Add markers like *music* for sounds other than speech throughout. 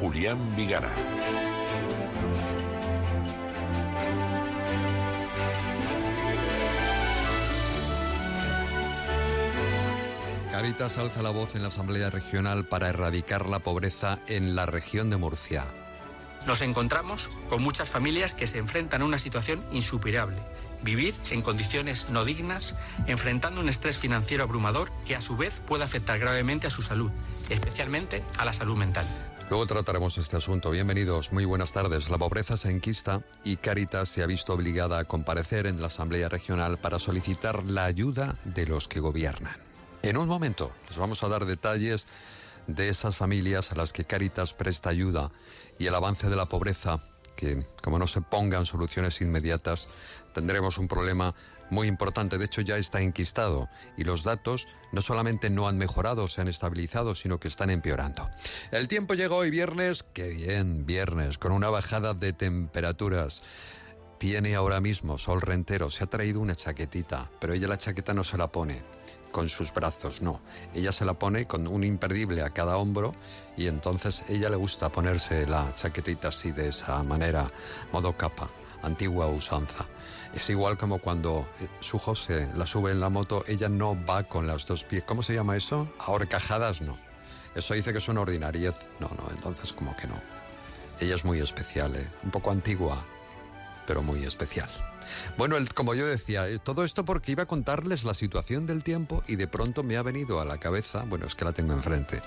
Julián Vigara. Caritas alza la voz en la Asamblea Regional para erradicar la pobreza en la región de Murcia. Nos encontramos con muchas familias que se enfrentan a una situación insuperable. Vivir en condiciones no dignas, enfrentando un estrés financiero abrumador que a su vez puede afectar gravemente a su salud, especialmente a la salud mental. Luego trataremos este asunto. Bienvenidos, muy buenas tardes. La pobreza se enquista y Caritas se ha visto obligada a comparecer en la Asamblea Regional para solicitar la ayuda de los que gobiernan. En un momento les vamos a dar detalles de esas familias a las que Caritas presta ayuda y el avance de la pobreza, que como no se pongan soluciones inmediatas, tendremos un problema muy importante. De hecho, ya está enquistado y los datos no solamente no han mejorado, se han estabilizado, sino que están empeorando. El tiempo llega hoy viernes, qué bien, viernes, con una bajada de temperaturas. Tiene ahora mismo sol rentero, se ha traído una chaquetita, pero ella la chaqueta no se la pone con sus brazos, no. Ella se la pone con un imperdible a cada hombro y entonces ella le gusta ponerse la chaquetita así de esa manera, modo capa, antigua usanza. Es igual como cuando eh, su José la sube en la moto, ella no va con las dos pies. ¿Cómo se llama eso? Ahorcajadas no. Eso dice que es una ordinariez. No, no, entonces como que no. Ella es muy especial, ¿eh? un poco antigua, pero muy especial. Bueno, como yo decía, eh, todo esto porque iba a contarles la situación del tiempo y de pronto me ha venido a la cabeza, bueno, es que la tengo enfrente,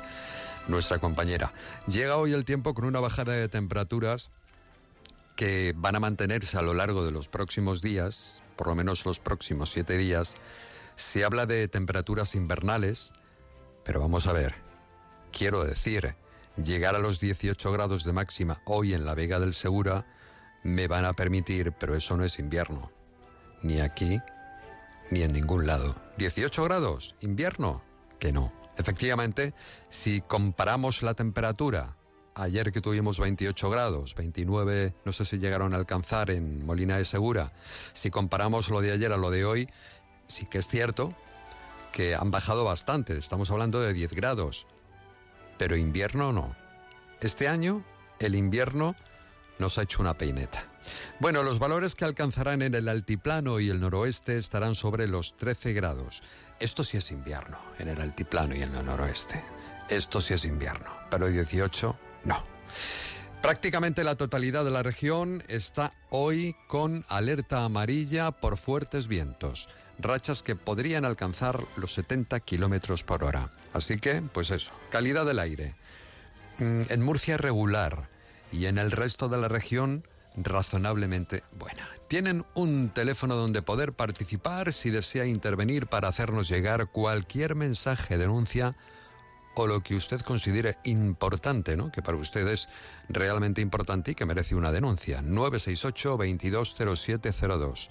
nuestra compañera. Llega hoy el tiempo con una bajada de temperaturas que van a mantenerse a lo largo de los próximos días, por lo menos los próximos siete días. Se habla de temperaturas invernales, pero vamos a ver, quiero decir, llegar a los 18 grados de máxima hoy en la Vega del Segura, me van a permitir, pero eso no es invierno. Ni aquí, ni en ningún lado. 18 grados, invierno, que no. Efectivamente, si comparamos la temperatura, ayer que tuvimos 28 grados, 29 no sé si llegaron a alcanzar en Molina de Segura, si comparamos lo de ayer a lo de hoy, sí que es cierto que han bajado bastante, estamos hablando de 10 grados, pero invierno no. Este año el invierno nos ha hecho una peineta. Bueno, los valores que alcanzarán en el altiplano y el noroeste estarán sobre los 13 grados. Esto sí es invierno, en el altiplano y en el noroeste. Esto sí es invierno, pero 18 no. Prácticamente la totalidad de la región está hoy con alerta amarilla por fuertes vientos, rachas que podrían alcanzar los 70 kilómetros por hora. Así que, pues eso, calidad del aire. Mm, en Murcia regular, y en el resto de la región razonablemente buena. Tienen un teléfono donde poder participar si desea intervenir para hacernos llegar cualquier mensaje, denuncia o lo que usted considere importante, ¿no? que para usted es realmente importante y que merece una denuncia. 968-220702.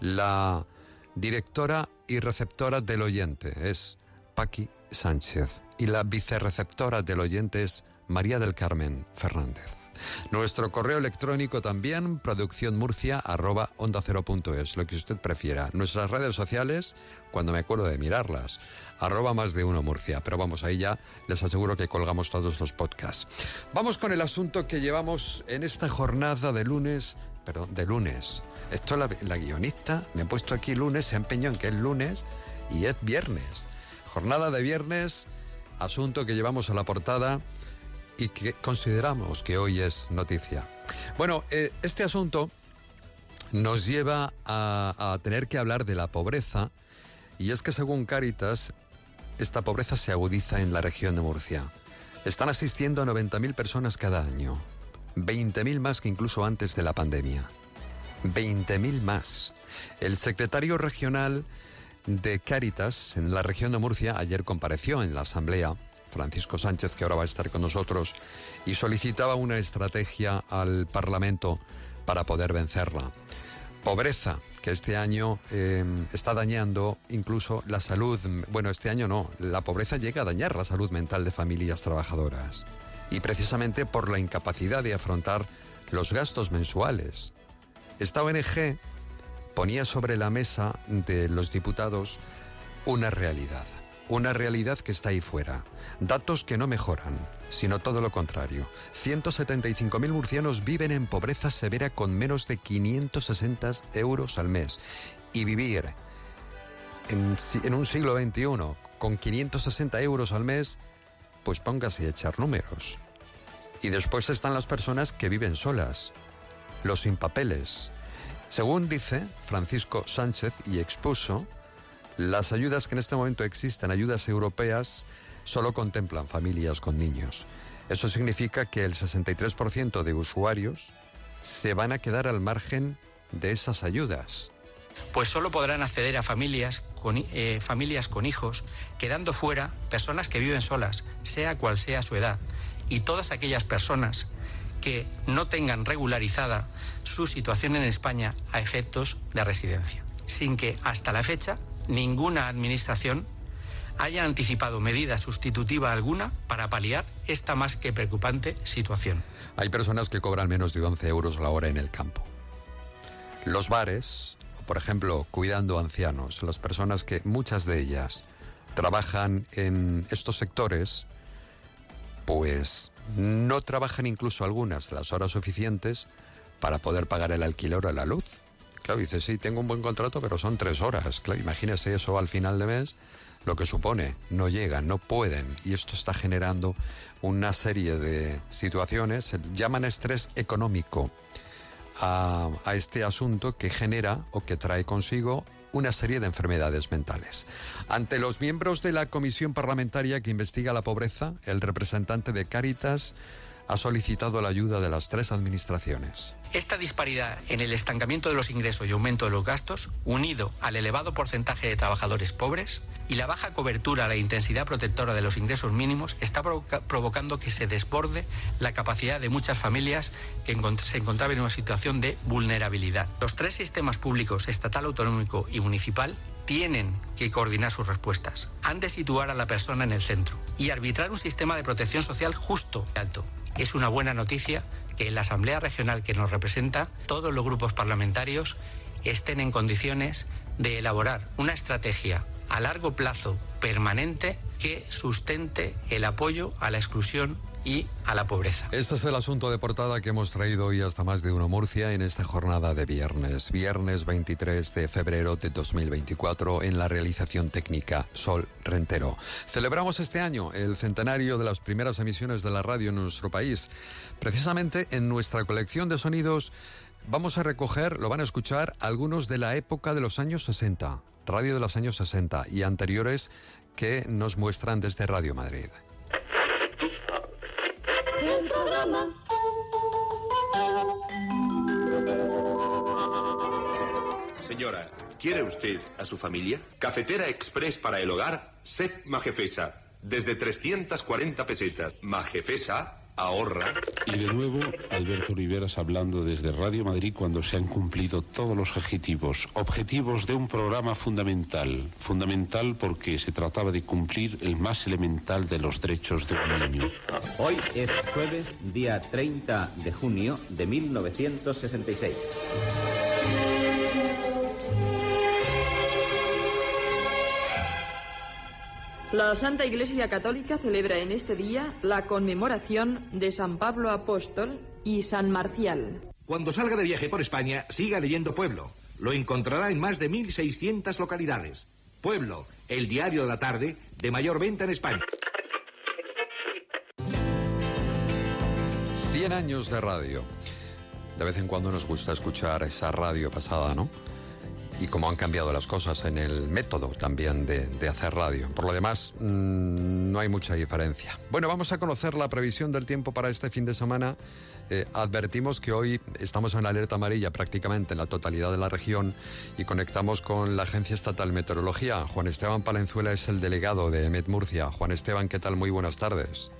La directora y receptora del oyente es Paqui Sánchez y la vicerreceptora del oyente es María del Carmen Fernández. Nuestro correo electrónico también, producciónmurcia arroba onda lo que usted prefiera. Nuestras redes sociales, cuando me acuerdo de mirarlas, arroba más de uno Murcia. Pero vamos, ahí ya les aseguro que colgamos todos los podcasts. Vamos con el asunto que llevamos en esta jornada de lunes, perdón, de lunes. Esto la, la guionista me ha puesto aquí lunes, se ha empeñado en que es lunes y es viernes. Jornada de viernes, asunto que llevamos a la portada y que consideramos que hoy es noticia. Bueno, eh, este asunto nos lleva a, tener que hablar de la pobreza y es que según Cáritas, esta pobreza se agudiza en la región de Murcia. Están asistiendo a 90.000 personas cada año, 20.000 más que incluso antes de la pandemia. 20.000 más. El secretario regional de Cáritas en la región de Murcia ayer compareció en la asamblea Francisco Sánchez, que ahora va a estar con nosotros, y solicitaba una estrategia al Parlamento para poder vencerla. Pobreza, que este año em, está dañando incluso la salud, bueno, este año no, la pobreza llega a dañar la salud mental de familias trabajadoras. Y precisamente por la incapacidad de afrontar los gastos mensuales. Esta ONG ponía sobre la mesa de los diputados una realidad, una realidad que está ahí fuera, datos que no mejoran, sino todo lo contrario. 175.000 murcianos viven en pobreza severa con menos de 560 euros al mes. Y vivir en, en un siglo XXI con 560 euros al mes, pues póngase a echar números. Y después están las personas que viven solas, los sin papeles. Según dice Francisco Sánchez y expuso, las ayudas que en este momento existen, ayudas europeas, solo contemplan familias con niños. Eso significa que el 63% de usuarios se van a quedar al margen de esas ayudas. Pues solo podrán acceder a familias con, eh, familias con hijos, quedando fuera personas que viven solas, sea cual sea su edad, y todas aquellas personas que no tengan regularizada su situación en España a efectos de residencia, sin que hasta la fecha ninguna administración haya anticipado medida sustitutiva alguna para paliar esta más que preocupante situación. Hay personas que cobran menos de 11 euros la hora en el campo. Los bares, por ejemplo, cuidando ancianos, las personas que muchas de ellas trabajan en estos sectores, pues no trabajan incluso algunas las horas suficientes para poder pagar el alquiler o la luz. Claro, dice, sí, tengo un buen contrato, pero son tres horas. Claro, imagínese eso al final de mes, lo que supone, no llegan, no pueden. Y esto está generando una serie de situaciones, llaman estrés económico a, a este asunto que genera o que trae consigo una serie de enfermedades mentales. Ante los miembros de la comisión parlamentaria que investiga la pobreza, el representante de Cáritas ha solicitado la ayuda de las tres administraciones. Esta disparidad en el estancamiento de los ingresos y aumento de los gastos, unido al elevado porcentaje de trabajadores pobres y la baja cobertura a la intensidad protectora de los ingresos mínimos, está provocando que se desborde la capacidad de muchas familias que se encontraban en una situación de vulnerabilidad. Los tres sistemas públicos, estatal, autonómico y municipal, tienen que coordinar sus respuestas. Han de situar a la persona en el centro y arbitrar un sistema de protección social justo y alto es una buena noticia que en la Asamblea Regional que nos representa, todos los grupos parlamentarios estén en condiciones de elaborar una estrategia a largo plazo permanente que sustente el apoyo a la exclusión y a la pobreza. Este es el asunto de portada que hemos traído hoy hasta más de uno Murcia en esta jornada de viernes, viernes 23 de febrero de 2024 en la realización técnica Sol Rentero. Celebramos este año el centenario de las primeras emisiones de la radio en nuestro país. Precisamente en nuestra colección de sonidos vamos a recoger, lo van a escuchar, algunos de la época de los años 60, radio de los años 60 y anteriores que nos muestran desde Radio Madrid. Señora, ¿quiere usted a su familia? Cafetera Express para el hogar, Set Majefesa. Desde 340 pesetas. Majefesa ahorra. Y de nuevo, Alberto Oliveras hablando desde Radio Madrid cuando se han cumplido todos los objetivos. Objetivos de un programa fundamental. Fundamental porque se trataba de cumplir el más elemental de los derechos de un niño. Hoy es jueves, día 30 de junio de 1966. La Santa Iglesia Católica celebra en este día la conmemoración de San Pablo Apóstol y San Marcial. Cuando salga de viaje por España, siga leyendo Pueblo. Lo encontrará en más de 1.600 localidades. Pueblo, el diario de la tarde de mayor venta en España. 100 años de radio. De vez en cuando nos gusta escuchar esa radio pasada, ¿no? Y cómo han cambiado las cosas en el método también de, hacer radio. Por lo demás, mm, no hay mucha diferencia. Bueno, vamos a conocer la previsión del tiempo para este fin de semana. Eh, advertimos que hoy estamos en alerta amarilla prácticamente en la totalidad de la región y conectamos con la Agencia Estatal de Meteorología. Juan Esteban Palenzuela es el delegado de Met Murcia. Juan Esteban, ¿qué tal? Muy buenas tardes.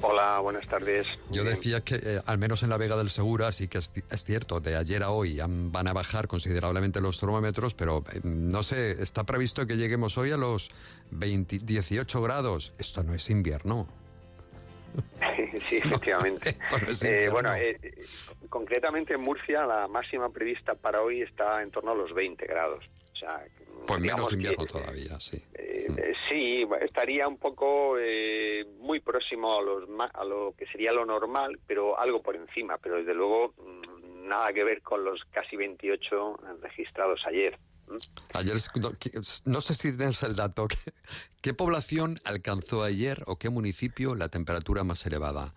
Hola, buenas tardes. Yo decía que eh, al menos en la Vega del Segura sí que es, cierto, de ayer a hoy van a bajar considerablemente los termómetros, pero eh, no sé, está previsto que lleguemos hoy a los 18 grados. Esto no es invierno. *laughs* sí, efectivamente. *laughs* Eh, bueno, concretamente en Murcia la máxima prevista para hoy está en torno a los 20 grados. O sea, pues menos invierno todavía, sí. Eh, eh, sí, estaría un poco eh, muy próximo a, los, a lo que sería lo normal, pero algo por encima. Pero desde luego mm, nada que ver con los casi 28 registrados ayer. Ayer, no, sé si tienes el dato. ¿Qué, población alcanzó ayer o qué municipio la temperatura más elevada?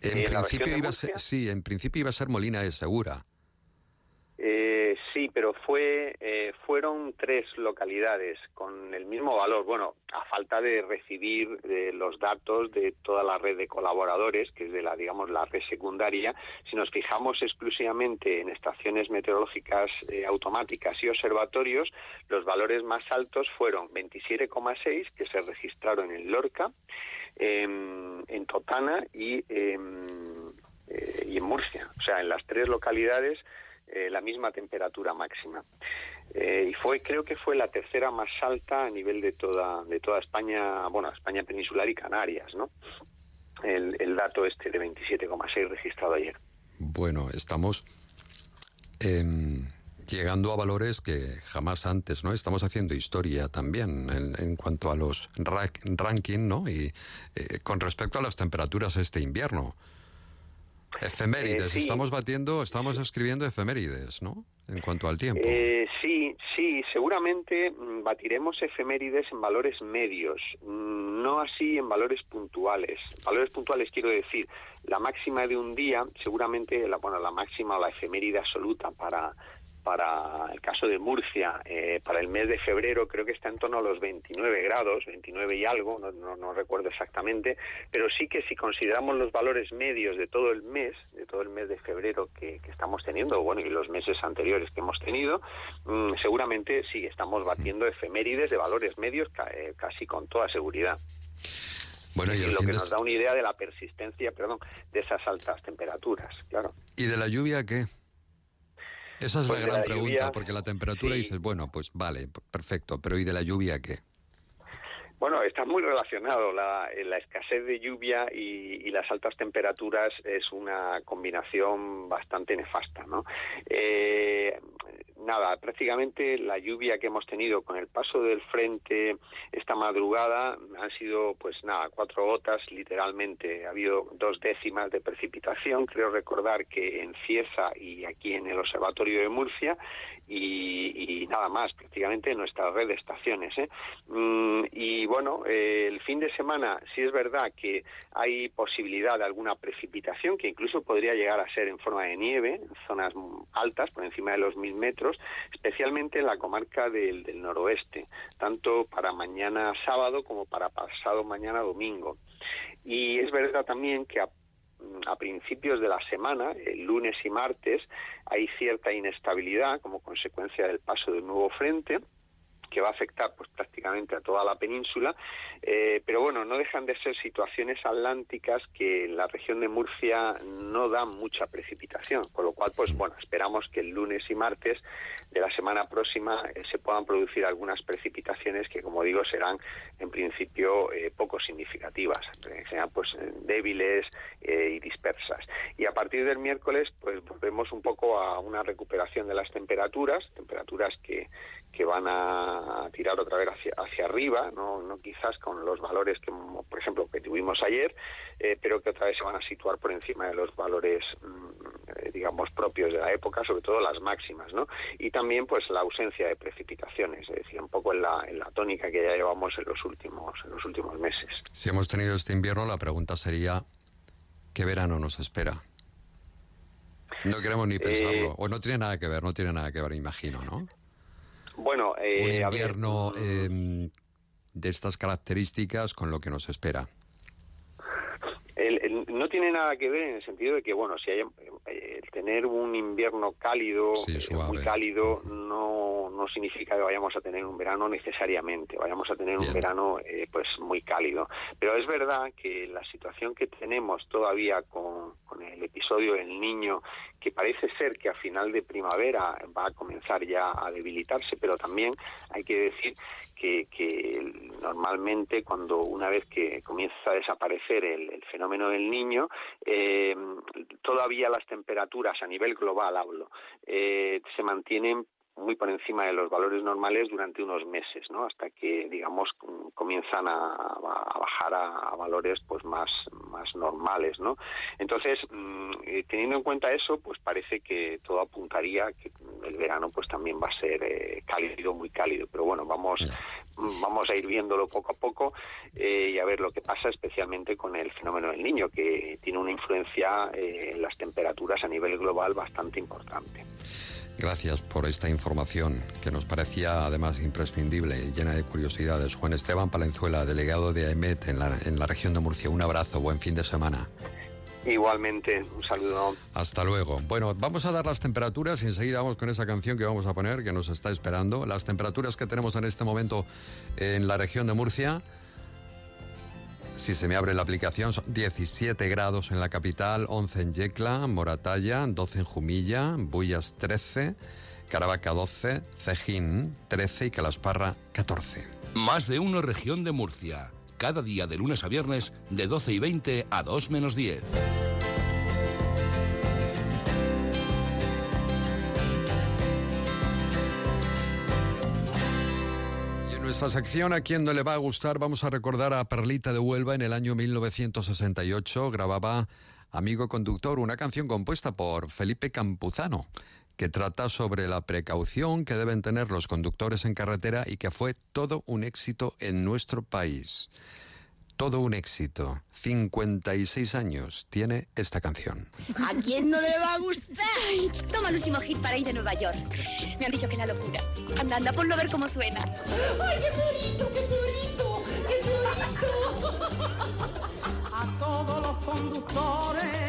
En principio iba a ser, sí, en principio iba a ser Molina de Segura. Eh, sí, pero fue eh, fueron tres localidades con el mismo valor. Bueno, a falta de recibir eh, los datos de toda la red de colaboradores, que es de la digamos la red secundaria, si nos fijamos exclusivamente en estaciones meteorológicas automáticas y observatorios, los valores más altos fueron 27,6 que se registraron en Lorca, em, en Totana y em, y en Murcia. O sea, en las tres localidades eh, la misma temperatura máxima. Eh, y fue, creo que fue la tercera más alta a nivel de toda, de toda España, bueno, España peninsular y Canarias, ¿no? El, dato este de 27,6 registrado ayer. Bueno, estamos em, llegando a valores que jamás antes, ¿no? Estamos haciendo historia también en, cuanto a los ranking, ¿no? Y eh, con respecto a las temperaturas este invierno. Efemérides, eh, estamos batiendo, estamos escribiendo efemérides, ¿no? En cuanto al tiempo. Eh, sí, sí, seguramente mm, batiremos efemérides en valores medios, mm, no así en valores puntuales. Valores puntuales quiero decir, la máxima de un día, seguramente, la, bueno, la máxima o la efeméride absoluta para para el caso de Murcia, eh, para el mes de febrero creo que está en torno a los 29 grados, 29 y algo, no, no, recuerdo exactamente, pero sí que si consideramos los valores medios de todo el mes, de todo el mes de febrero que, estamos teniendo, bueno, y los meses anteriores que hemos tenido, mm, seguramente sí, estamos batiendo efemérides de valores medios eh, casi con toda seguridad. Bueno, y, lo que nos da una idea de la persistencia, perdón, de esas altas temperaturas, claro. ¿Y de la lluvia qué? Esa es la gran pregunta, porque la temperatura dices, bueno, pues vale, perfecto, pero ¿y de la lluvia qué? Bueno, está muy relacionado. La, la escasez de lluvia y, las altas temperaturas es una combinación bastante nefasta, ¿no? Eh, nada, prácticamente la lluvia que hemos tenido con el paso del frente esta madrugada han sido, pues nada, cuatro gotas, literalmente. Ha habido dos décimas de precipitación, creo recordar que en Cieza y aquí en el Observatorio de Murcia, y, nada más, prácticamente en nuestra red de estaciones. ¿eh? Mm, y bueno, eh, el fin de semana sí es verdad que hay posibilidad de alguna precipitación, que incluso podría llegar a ser en forma de nieve, en zonas altas, por encima de los mil metros, especialmente en la comarca del, noroeste, tanto para mañana sábado como para pasado mañana domingo. Y es verdad también que a a principios de la semana, el lunes y martes, hay cierta inestabilidad como consecuencia del paso del nuevo frente que va a afectar pues prácticamente a toda la península, eh, pero bueno, no dejan de ser situaciones atlánticas que en la región de Murcia no dan mucha precipitación, con lo cual pues bueno, esperamos que el lunes y martes de la semana próxima eh, se puedan producir algunas precipitaciones que como digo serán en principio eh, poco significativas, serán pues débiles y dispersas. Y a partir del miércoles pues volvemos un poco a una recuperación de las temperaturas, temperaturas que, que van a tirar otra vez hacia, hacia arriba, no, no quizás con los valores que, por ejemplo, que tuvimos ayer, eh, pero que otra vez se van a situar por encima de los valores, mm, eh, digamos, propios de la época, sobre todo las máximas, ¿no? Y también, pues, la ausencia de precipitaciones, es decir, un poco en la, en la tónica que ya llevamos en los últimos, en los últimos meses. Si hemos tenido este invierno, la pregunta sería, ¿qué verano nos espera? No queremos ni pensarlo. o no tiene nada que ver, no tiene nada que ver, imagino, ¿no? Bueno, un invierno em, de estas características con lo que nos espera no tiene nada que ver en el sentido de que, bueno, si hay, eh, tener un invierno cálido, eh, muy cálido, no, no significa que vayamos a tener un verano necesariamente, vayamos a tener un verano eh, pues muy cálido. Pero es verdad que la situación que tenemos todavía con, con el episodio del niño, que parece ser que a final de primavera va a comenzar ya a debilitarse, pero también hay que decir que, normalmente cuando una vez que comienza a desaparecer el, fenómeno del niño, eh, todavía las temperaturas a nivel global hablo, eh, se mantienen muy por encima de los valores normales durante unos meses, ¿no? Hasta que, digamos, comienzan a, bajar a, valores pues más, más normales, ¿no? Entonces, mm, eh, teniendo en cuenta eso, pues parece que todo apuntaría que el verano pues también va a ser eh, cálido, muy cálido. Pero bueno, vamos, vamos a ir viéndolo poco a poco eh, y a ver lo que pasa, especialmente con el fenómeno del niño, que tiene una influencia en las temperaturas a nivel global bastante importante. Gracias por esta información que nos parecía además imprescindible y llena de curiosidades. Juan Esteban Palenzuela, delegado de AEMET en la, en la región de Murcia. Un abrazo, buen fin de semana. Igualmente, un saludo. Hasta luego. Bueno, vamos a dar las temperaturas y enseguida vamos con esa canción que vamos a poner, que nos está esperando. Las temperaturas que tenemos en este momento en la región de Murcia. Si se me abre la aplicación, son 17 grados en la capital, 11 en Yecla, Moratalla, 12 en Jumilla, Bullas 13, Caravaca 12, Cejín 13 y Calasparra 14. Más de uno región de Murcia. Cada día de lunes a viernes de 12 y 20 a 2 menos 10. Esta sección, a quien no le va a gustar, vamos a recordar a Perlita de Huelva en el año 1968. Grababa Amigo Conductor, una canción compuesta por Felipe Campuzano, que trata sobre la precaución que deben tener los conductores en carretera y que fue todo un éxito en nuestro país. Todo un éxito. 56 años tiene esta canción. ¿A quién no le va a gustar? toma el último hit para ir de Nueva York. Me han dicho que es la locura. Anda, anda, ponlo a ver cómo suena. ¡Ay, qué purito, qué purito, qué purito! A todos los conductores,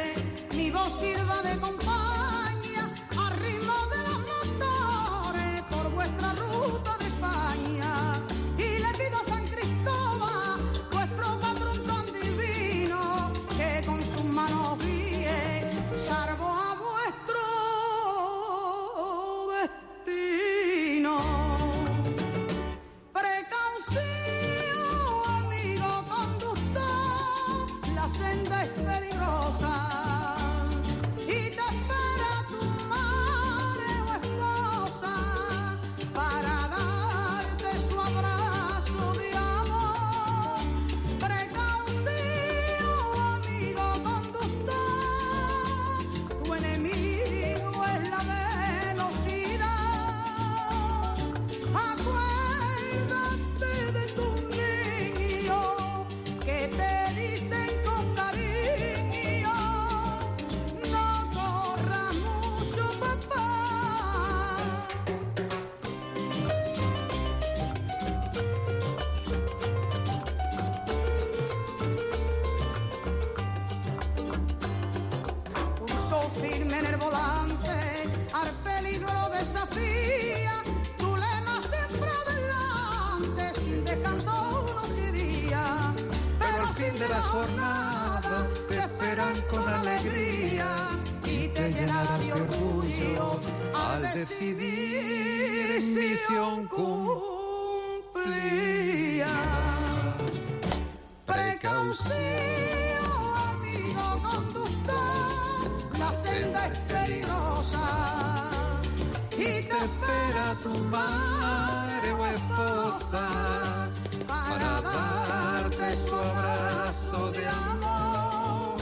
madre o esposa para darte su abrazo de amor.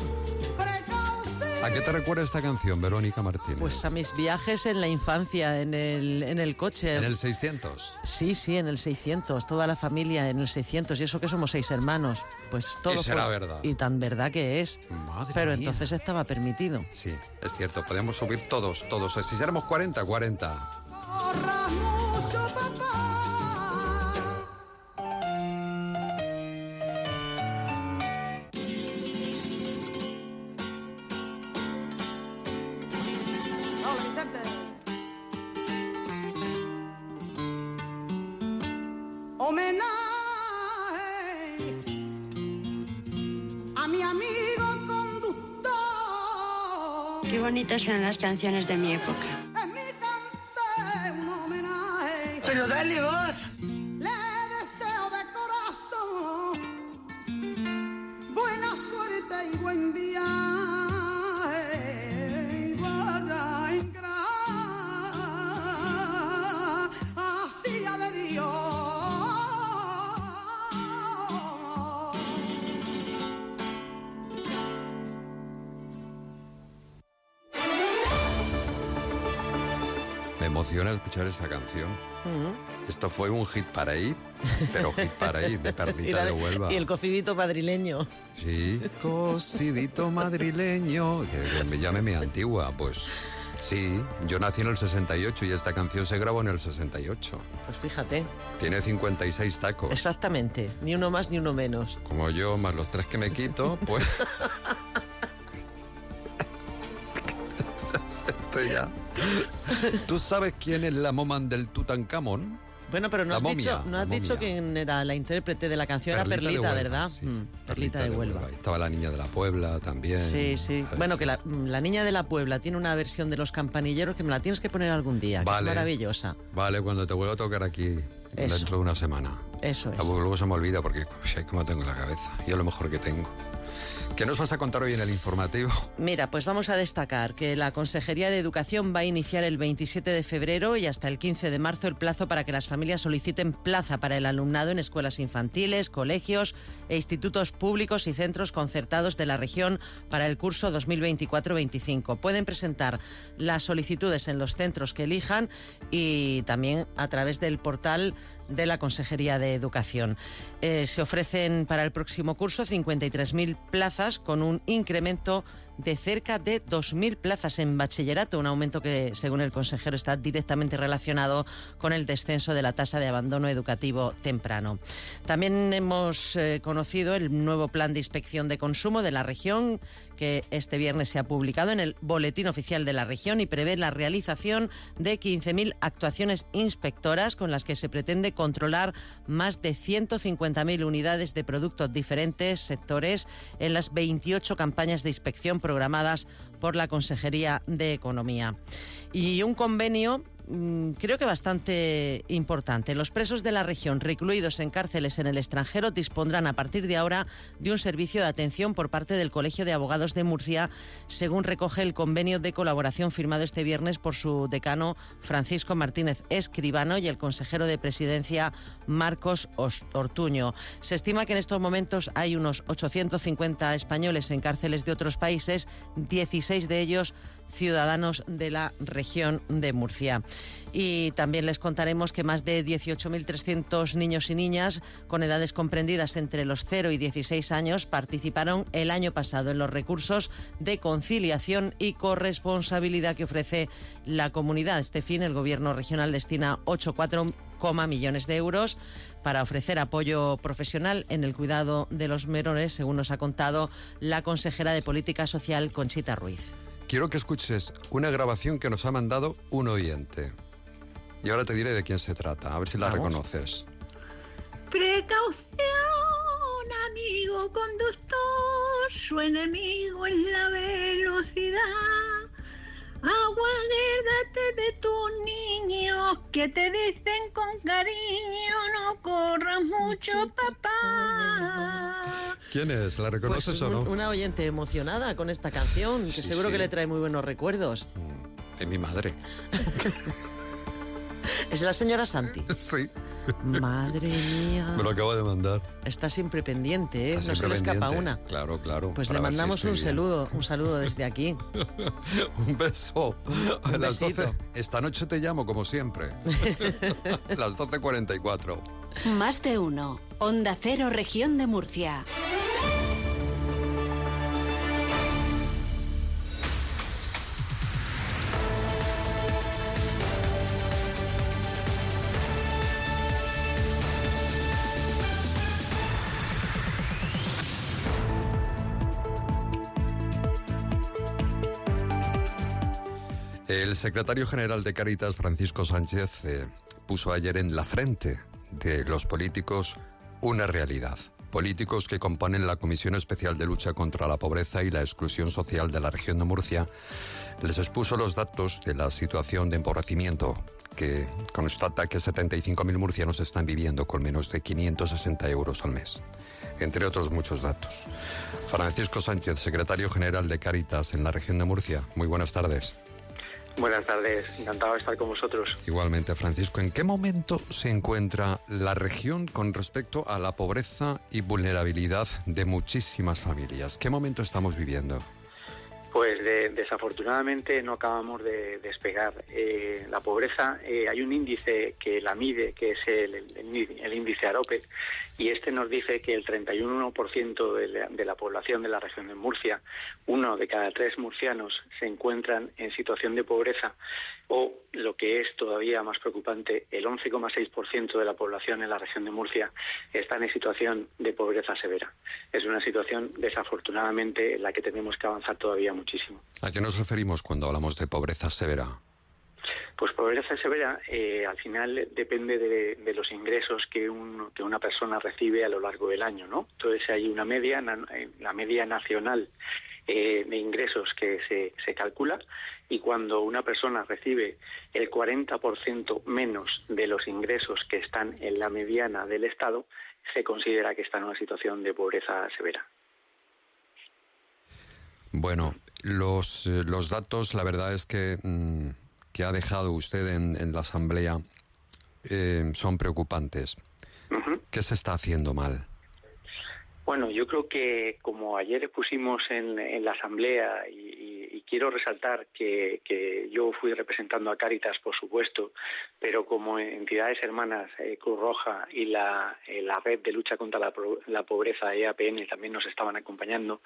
¿A qué te recuerda esta canción, Verónica Martínez? Pues a mis viajes en la infancia, en el, en el coche. ¿En el 600? Sí, sí, en el 600. Toda la familia en el 600. Y eso que somos seis hermanos. Pues todo. Y será verdad. Y tan verdad que es. Madre Pero mía. entonces estaba permitido. Sí, es cierto. Podemos subir todos, todos. Si éramos 40, 40. Canciones de mi época. Esta canción. Mm. Esto fue un hit para ir, pero hit para ir, de *laughs* Perlita de Huelva. y el cocidito madrileño. Sí, cocidito madrileño. Que, que me llame mi antigua. Pues sí, yo nací en el 68 y esta canción se grabó en el 68. Pues fíjate. Tiene 56 tacos. Exactamente. Ni uno más ni uno menos. Como yo, más los tres que me quito, pues. *laughs* *laughs* Esto ya. ¿Tú sabes quién es la moman del Tutankamón? Bueno, pero no La has, momia, dicho, no has dicho quién era la intérprete de la canción. era de Perlita, Huelva, ¿verdad? sí, Mm, Perlita, de, Huelva. Estaba la niña de la Puebla también. Sí, sí. Bueno, que la, la niña de la Puebla tiene una versión de los campanilleros que me la tienes que poner algún día, que Vale. es maravillosa. Vale, cuando te vuelva a tocar aquí Eso. dentro de una semana. Eso es. Luego se me olvida porque sé cómo tengo la cabeza. Yo lo mejor que tengo. ¿Qué nos vas a contar hoy en el informativo? Mira, pues vamos a destacar que la Consejería de Educación va a iniciar el 27 de febrero y hasta el 15 de marzo el plazo para que las familias soliciten plaza para el alumnado en escuelas infantiles, colegios e institutos públicos y centros concertados de la región para el curso 2024-25. Pueden presentar las solicitudes en los centros que elijan y también a través del portal de la Consejería de Educación. Eh, se ofrecen para el próximo curso 53.000 plazas con un incremento de cerca de 2.000 plazas en bachillerato, un aumento que, según el consejero, está directamente relacionado con el descenso de la tasa de abandono educativo temprano. También hemos eh, conocido el nuevo plan de inspección de consumo de la región que este viernes se ha publicado en el Boletín Oficial de la región y prevé la realización de 15.000 actuaciones inspectoras con las que se pretende controlar más de 150.000 unidades de productos diferentes sectores en las 28 campañas de inspección programadas por la Consejería de Economía. Y un convenio creo que bastante importante. Los presos de la región recluidos en cárceles en el extranjero dispondrán a partir de ahora de un servicio de atención por parte del Colegio de Abogados de Murcia, según recoge el convenio de colaboración firmado este viernes por su decano Francisco Martínez Escribano y el consejero de Presidencia Marcos Os- Ortuño. Se estima que en estos momentos hay unos 850 españoles en cárceles de otros países, 16 de ellos ciudadanos de la región de Murcia. Y también les contaremos que más de 18.300 niños y niñas con edades comprendidas entre los 0 y 16 años participaron el año pasado en los recursos de conciliación y corresponsabilidad que ofrece la comunidad. Este fin, el Gobierno regional destina 8,4 millones de euros para ofrecer apoyo profesional en el cuidado de los menores, según nos ha contado la consejera de Política Social, Conchita Ruiz. Quiero que escuches una grabación que nos ha mandado un oyente. Y ahora te diré de quién se trata, a ver si la Vamos. reconoces. Precaución, amigo conductor, su enemigo es la velocidad. Aguárdate de tus niños que te dicen con cariño, no corras mucho, papá. ¿Quién es? ¿La reconoces Pues o no? un- Una oyente emocionada con esta canción, que Sí, seguro sí. que le trae muy buenos recuerdos. Es mi madre. *laughs* Es la señora Santi. Sí. Madre mía. Me lo acabo de mandar. Está siempre pendiente, ¿eh? Está no se le escapa una. Claro, claro. Pues le si mandamos un bien. saludo, un saludo desde aquí. *laughs* un beso. un A las besito. 12. Esta noche te llamo, como siempre. *laughs* las 12.44. Más de uno. Onda Cero, Región de Murcia. El secretario general de Caritas, Francisco Sánchez, eh, puso ayer en la frente de los políticos una realidad. Políticos que componen la Comisión Especial de Lucha contra la Pobreza y la Exclusión Social de la región de Murcia, les expuso los datos de la situación de empobrecimiento que constata que 75.000 murcianos están viviendo con menos de 560 euros al mes, entre otros muchos datos. Francisco Sánchez, secretario general de Caritas en la región de Murcia, muy buenas tardes. Buenas tardes, encantado de estar con vosotros. Igualmente, Francisco, ¿en qué momento se encuentra la región con respecto a la pobreza y vulnerabilidad de muchísimas familias? ¿Qué momento estamos viviendo? Pues de- desafortunadamente no acabamos de despegar. Eh, la pobreza, eh, hay un índice que la mide, que es el, el- el índice AROPE, y este nos dice que el 31% de la, de la población de la región de Murcia, uno de cada tres murcianos, se encuentran en situación de pobreza, o lo que es todavía más preocupante, el 11,6% de la población en la región de Murcia están en situación de pobreza severa. Es una situación, desafortunadamente, en la que tenemos que avanzar todavía muchísimo. ¿A qué nos referimos cuando hablamos de pobreza severa? Pues pobreza severa eh, al final depende de, los ingresos que, un- que una persona recibe a lo largo del año, ¿no? Entonces hay una media, eh, la media nacional eh, de ingresos que se, se calcula y cuando una persona recibe el 40% menos de los ingresos que están en la mediana del Estado, se considera que está en una situación de pobreza severa. Bueno, los, eh, los datos, la verdad es que, mm, que ha dejado usted en, en la Asamblea eh, son preocupantes. ¿Qué se está haciendo mal? Bueno, yo creo que como ayer expusimos en, la Asamblea y, quiero resaltar que, yo fui representando a Cáritas, por supuesto, pero como entidades hermanas eh, Cruz Roja y la, eh, la Red de Lucha contra la, la Pobreza, EAPN, también nos estaban acompañando,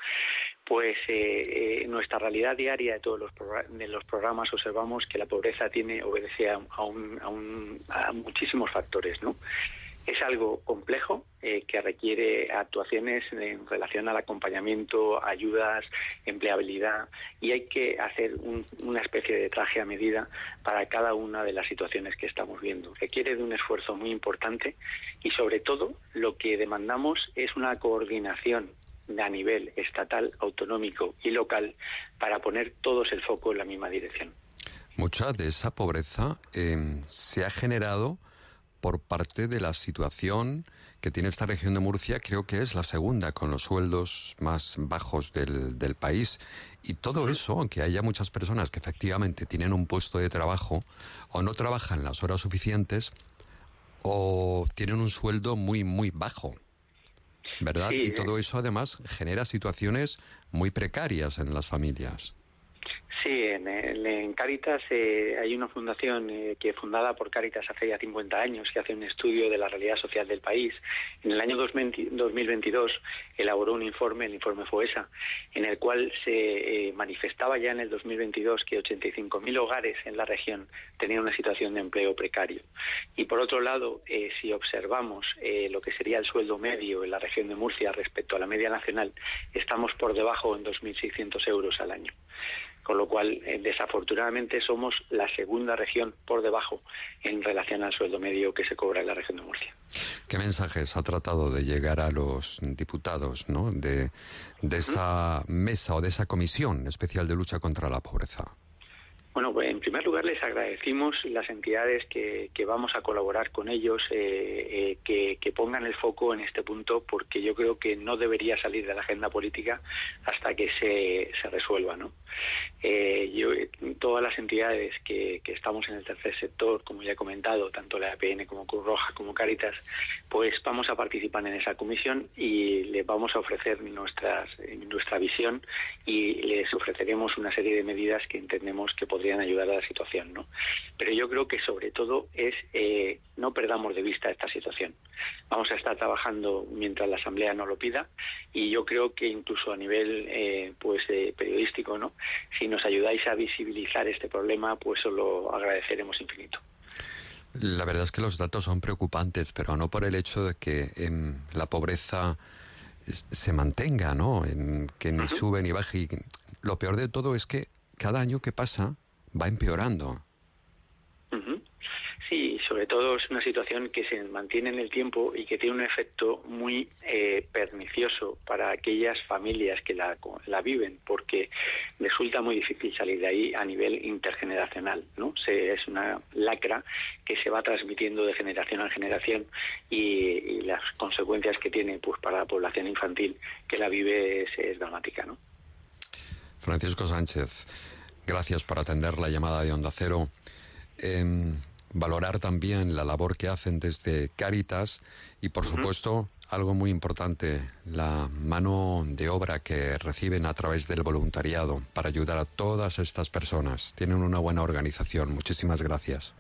pues eh, eh, en nuestra realidad diaria de todos los, de los programas observamos que la pobreza tiene obedece a un- a un- a muchísimos factores, ¿no? Es algo complejo eh, que requiere actuaciones en relación al acompañamiento, ayudas, empleabilidad y hay que hacer un- una especie de traje a medida para cada una de las situaciones que estamos viendo. Requiere de un esfuerzo muy importante y sobre todo lo que demandamos es una coordinación a nivel estatal, autonómico y local para poner todos el foco en la misma dirección. Mucha de esa pobreza eh, se ha generado por parte de la situación que tiene esta región de Murcia, creo que es la segunda con los sueldos más bajos del, del país. Y todo eso, aunque haya muchas personas que efectivamente tienen un puesto de trabajo o no trabajan las horas suficientes o tienen un sueldo muy, muy bajo. ¿Verdad? Sí, y eh. todo eso además genera situaciones muy precarias en las familias. Sí, en, en Cáritas eh, hay una fundación eh, que fundada por Cáritas hace ya 50 años que hace un estudio de la realidad social del país. En el año 2020 2022 elaboró un informe, el informe FOESA, en el cual se eh, manifestaba ya en el 2022 que 85.000 hogares en la región tenían una situación de empleo precario. Y por otro lado, eh, si observamos eh, lo que sería el sueldo medio en la región de Murcia respecto a la media nacional, estamos por debajo en 2.600 euros al año con lo cual eh, desafortunadamente somos la segunda región por debajo en relación al sueldo medio que se cobra en la región de Murcia. ¿Qué mensajes ha tratado de llegar a los diputados ¿no? de, de esa mesa o de esa comisión especial de lucha contra la pobreza? Bueno, pues en primer lugar les agradecimos las entidades que, que vamos a colaborar con ellos, eh, eh, que, que, pongan el foco en este punto, porque yo creo que no debería salir de la agenda política hasta que se, se resuelva. ¿no? Eh, yo, todas las entidades que, que, estamos en el tercer sector, como ya he comentado, tanto la APN como Cruz Roja como Caritas, pues vamos a participar en esa comisión y les vamos a ofrecer nuestras, nuestra visión y les ofreceremos una serie de medidas que entendemos que podrían ayudar a la situación. ¿no? Pero yo creo que sobre todo es eh, no perdamos de vista esta situación. Vamos a estar trabajando mientras la Asamblea no lo pida y yo creo que incluso a nivel eh, pues eh, periodístico, ¿no? si nos ayudáis a visibilizar este problema, pues os lo agradeceremos infinito. La verdad es que los datos son preocupantes, pero no por el hecho de que en la pobreza se mantenga, ¿no? En que ni sube ni baja. Y lo peor de todo es que cada año que pasa va empeorando. Sí, sobre todo es una situación que se mantiene en el tiempo y que tiene un efecto muy eh, pernicioso para aquellas familias que la, la, viven, porque resulta muy difícil salir de ahí a nivel intergeneracional, ¿no? Se, es una lacra que se va transmitiendo de generación a generación y, y, las consecuencias que tiene pues para la población infantil que la vive es, es dramática, ¿no? Francisco Sánchez, gracias por atender la llamada de Onda Cero. Eh, valorar también la labor que hacen desde Cáritas y, por supuesto, algo muy importante, la mano de obra que reciben a través del voluntariado para ayudar a todas estas personas. Tienen una buena organización. Muchísimas gracias.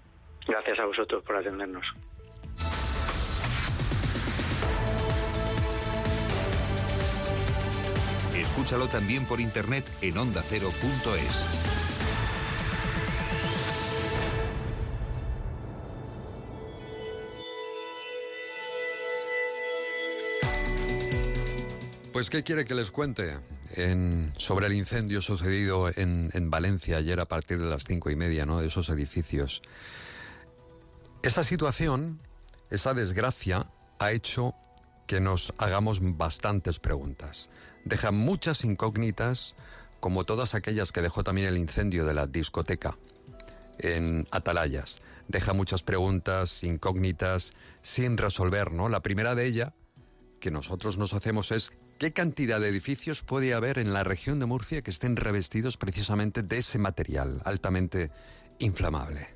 Gracias a vosotros por atendernos. Escúchalo también por internet en ondacero.es. Pues, ¿qué quiere que les cuente? En, sobre el incendio sucedido en, en, Valencia ayer a partir de las cinco y media, ¿no? De esos edificios. Esa situación, esa desgracia, ha hecho que nos hagamos bastantes preguntas. Deja muchas incógnitas, como todas aquellas que dejó también el incendio de la discoteca en Atalayas. Deja muchas preguntas, incógnitas, sin resolver, ¿no? La primera de ellas que nosotros nos hacemos es ¿Qué cantidad de edificios puede haber en la región de Murcia que estén revestidos precisamente de ese material altamente inflamable?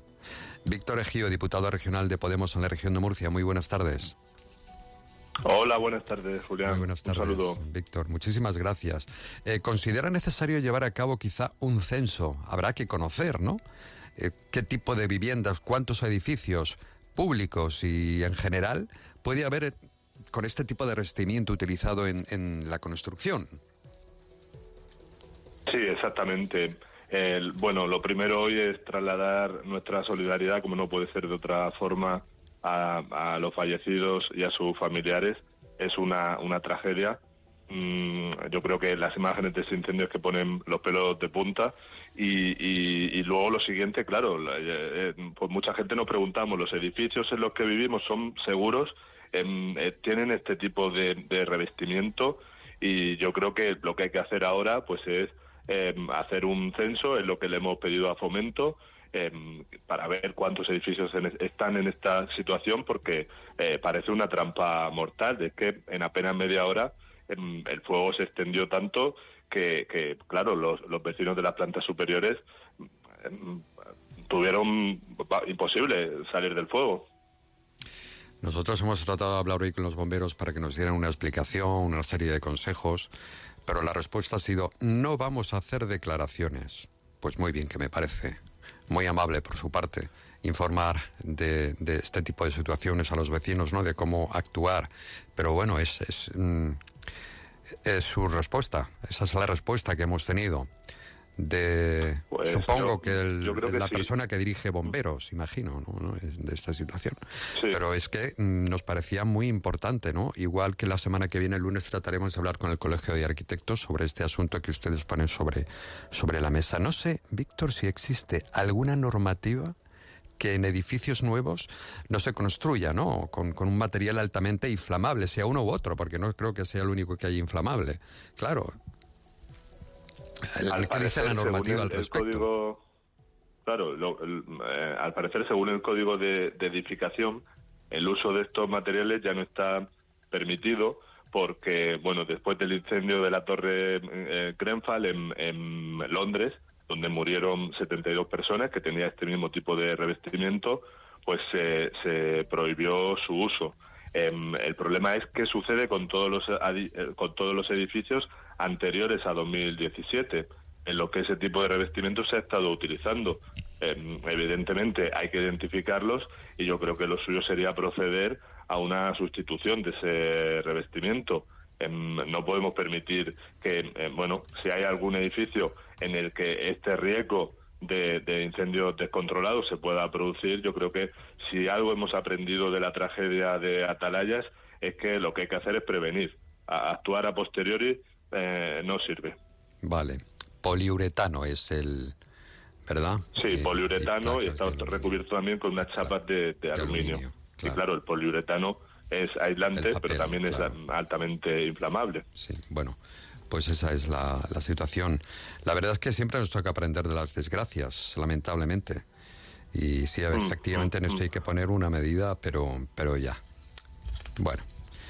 Víctor Ejío, diputado regional de Podemos en la región de Murcia, muy buenas tardes. Hola, buenas tardes, Julián. Muy buenas tardes, Un saludo. Víctor. Muchísimas gracias. Eh, ¿Considera necesario llevar a cabo quizá un censo? Habrá que conocer, ¿no? Eh, ¿Qué tipo de viviendas, cuántos edificios públicos y en general puede haber con este tipo de revestimiento utilizado en, en la construcción. Sí, exactamente. Bueno, lo primero hoy es trasladar nuestra solidaridad, como no puede ser de otra forma, a, a los fallecidos y a sus familiares. Es una, una tragedia. Mm, yo creo que las imágenes de ese incendio es que ponen los pelos de punta. Y, y, luego lo siguiente, claro, eh, eh, pues mucha gente nos preguntamos, ¿los edificios en los que vivimos son seguros? Eh, tienen este tipo de, revestimiento y yo creo que lo que hay que hacer ahora pues es eh, hacer un censo, es lo que le hemos pedido a Fomento, eh, para ver cuántos edificios en, están en esta situación, porque eh, parece una trampa mortal, de que en apenas media hora em, el fuego se extendió tanto que, que claro, los, vecinos de las plantas superiores tuvieron imposible salir del fuego. Nosotros hemos tratado de hablar hoy con los bomberos para que nos dieran una explicación, una serie de consejos, pero la respuesta ha sido no vamos a hacer declaraciones. Pues muy bien, que me parece. Muy amable por su parte informar de, de este tipo de situaciones a los vecinos, ¿no? De cómo actuar. Pero bueno, es, es, mm, es su respuesta. Esa es la respuesta que hemos tenido de pues supongo yo, que, el, yo que la sí. persona que dirige bomberos imagino ¿no? ¿no? de esta situación sí. pero es que mm, nos parecía muy importante no igual que la semana que viene el lunes trataremos de hablar con el colegio de arquitectos sobre este asunto que ustedes ponen sobre sobre la mesa no sé Víctor si existe alguna normativa que en edificios nuevos no se construya, ¿no? Con, con, un material altamente inflamable, sea uno u otro, porque no creo que sea el único que haya inflamable. Claro, al ¿Qué dice la normativa al el, respecto? El código, claro, eh, al parecer, según el código de, edificación, el uso de estos materiales ya no está permitido porque, bueno, después del incendio de la torre eh, Grenfell en, Londres, donde murieron 72 personas que tenían este mismo tipo de revestimiento, pues se prohibió su uso. Em, el problema es qué sucede con todos los eh, con todos los edificios anteriores a 2017 en lo que ese tipo de revestimiento se ha estado utilizando. Em, evidentemente hay que identificarlos y yo creo que lo suyo sería proceder a una sustitución de ese revestimiento. Em, no podemos permitir que, bueno, si hay algún edificio en el que este riesgo de, incendios descontrolados se pueda producir, yo creo que si algo hemos aprendido de la tragedia de Atalayas es que lo que hay que hacer es prevenir. actuar a posteriori eh, no sirve. Vale. Poliuretano es el. ¿Verdad? Sí, poliuretano y está recubierto también con unas chapas de, aluminio. Y claro, el poliuretano es aislante, pero también es altamente inflamable. Sí, bueno pues esa es la, situación. La verdad es que siempre nos toca aprender de las desgracias, lamentablemente. Y sí, mm, efectivamente en mm, esto hay mm. que poner una medida, pero, pero ya. Bueno.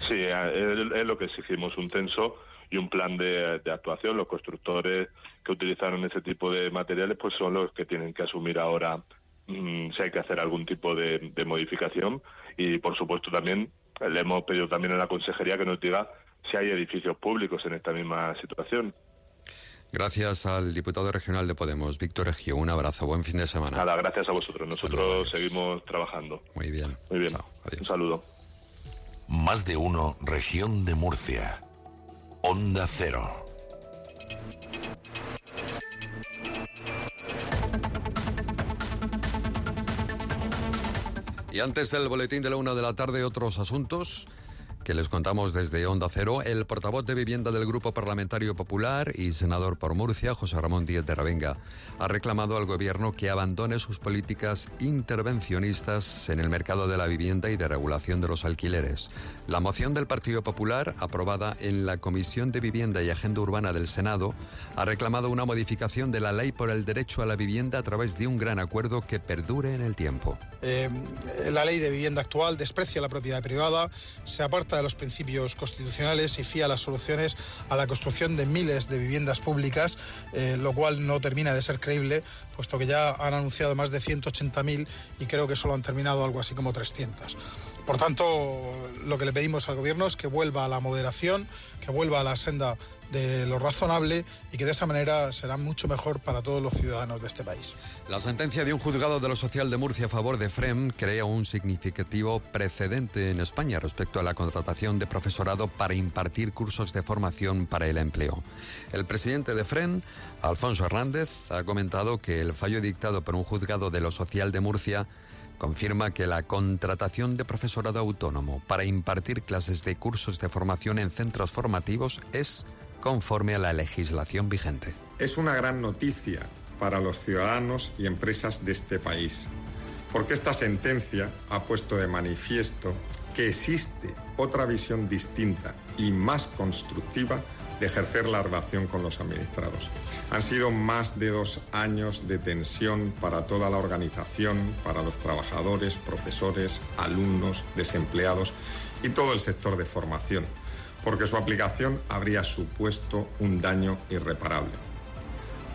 Sí, es lo que exigimos, un tenso y un plan de, actuación. Los constructores que utilizaron ese tipo de materiales pues son los que tienen que asumir ahora si hay que hacer algún tipo de, de modificación. Y por supuesto también le hemos pedido también a la consejería que nos diga si hay edificios públicos en esta misma situación. Gracias al diputado regional de Podemos, Víctor Regio. Un abrazo, buen fin de semana. Nada, gracias a vosotros. Nosotros seguimos trabajando. Muy bien. Muy bien. Un saludo. Más de uno, región de Murcia. Onda Cero. Y antes del boletín de la una de la tarde, otros asuntos que les contamos desde Onda Cero, el portavoz de vivienda del Grupo Parlamentario Popular y senador por Murcia, José Ramón Díez de Ravenga, ha reclamado al Gobierno que abandone sus políticas intervencionistas en el mercado de la vivienda y de regulación de los alquileres. La moción del Partido Popular, aprobada en la Comisión de Vivienda y Agenda Urbana del Senado, ha reclamado una modificación de la ley por el derecho a la vivienda a través de un gran acuerdo que perdure en el tiempo. Eh, la ley de vivienda actual desprecia la propiedad privada, se aparta de los principios constitucionales y fía las soluciones a la construcción de miles de viviendas públicas, eh, lo cual no termina de ser creíble, puesto que ya han anunciado más de 180.000 y creo que solo han terminado algo así como 300. Por tanto, lo que le pedimos al Gobierno es que vuelva a la moderación, que vuelva a la senda de lo razonable y que de esa manera será mucho mejor para todos los ciudadanos de este país. La sentencia de un juzgado de lo social de Murcia a favor de FREM crea un significativo precedente en España respecto a la contratación de profesorado para impartir cursos de formación para el empleo. El presidente de FREM, Alfonso Hernández, ha comentado que el fallo dictado por un juzgado de lo social de Murcia confirma que la contratación de profesorado autónomo para impartir clases de cursos de formación en centros formativos es conforme a la legislación vigente. Es una gran noticia para los ciudadanos y empresas de este país, porque esta sentencia ha puesto de manifiesto que existe otra visión distinta y más constructiva de ejercer la relación con los administrados. Han sido más de dos años de tensión para toda la organización, para los trabajadores, profesores, alumnos, desempleados y todo el sector de formación, porque su aplicación habría supuesto un daño irreparable.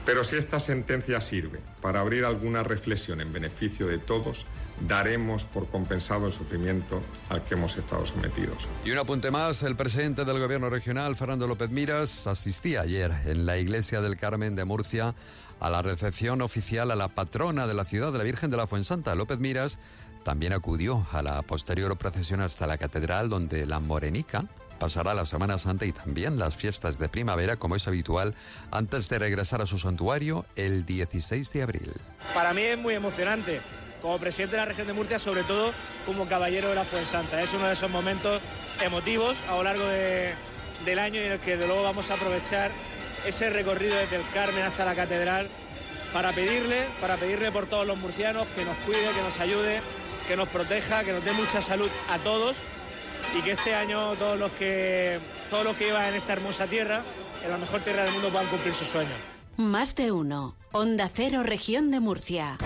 Pero si esta sentencia sirve para abrir alguna reflexión en beneficio de todos, daremos por compensado el sufrimiento al que hemos estado sometidos. Y un apunte más, el presidente del gobierno regional, Fernando López Miras, asistía ayer en la iglesia del Carmen de Murcia a la recepción oficial a la patrona de la ciudad de la Virgen de la Fuensanta. López Miras también acudió a la posterior procesión hasta la catedral donde la morenica pasará la Semana Santa y también las fiestas de primavera como es habitual antes de regresar a su santuario el 16 de abril. Para mí es muy emocionante como presidente de la región de Murcia, sobre todo como caballero de la Fuensanta. Es uno de esos momentos emotivos a lo largo del año en el que de luego vamos a aprovechar ese recorrido desde el Carmen hasta la Catedral para pedirle, para pedirle por todos los murcianos que nos cuide, que nos ayude, que nos proteja, que nos dé mucha salud a todos y que este año todos los que todos los que iban en esta hermosa tierra, en la mejor tierra del mundo, puedan cumplir sus sueños. Más de uno. Onda Cero, región de Murcia.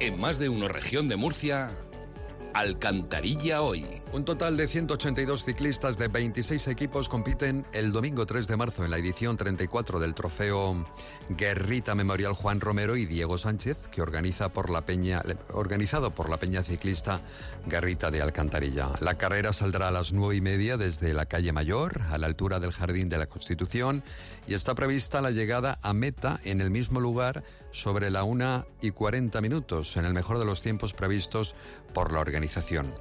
En más de uno región de Murcia, Alcantarilla hoy. Un total de 182 ciclistas de 26 equipos compiten el domingo 3 de marzo en la edición 34 del trofeo Guerrita Memorial Juan Romero y Diego Sánchez, que organiza por la peña, organizado por la Peña Ciclista Guerrita de Alcantarilla. La carrera saldrá a las 9 y media desde la calle Mayor, a la altura del Jardín de la Constitución, y está prevista la llegada a meta en el mismo lugar sobre la 1 y 40 minutos, en el mejor de los tiempos previstos por la organización.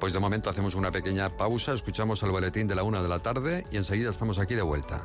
Pues de momento hacemos una pequeña pausa, escuchamos el boletín de la 1 de la tarde y enseguida estamos aquí de vuelta.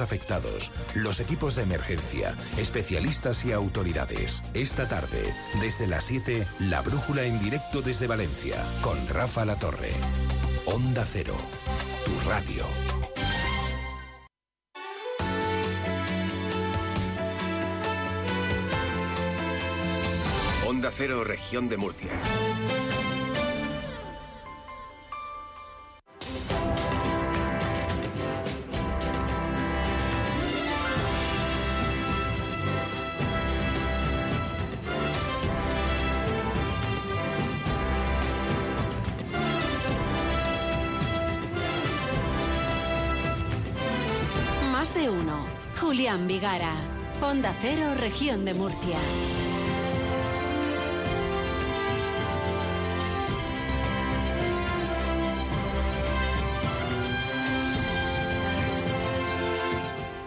afectados, los equipos de emergencia, especialistas y autoridades. Esta tarde, desde las 7, La Brújula en directo desde Valencia, con Rafa La Torre. Onda Cero, tu radio. Onda Cero, región de Murcia. Julián Vigara. Onda Cero, región de Murcia.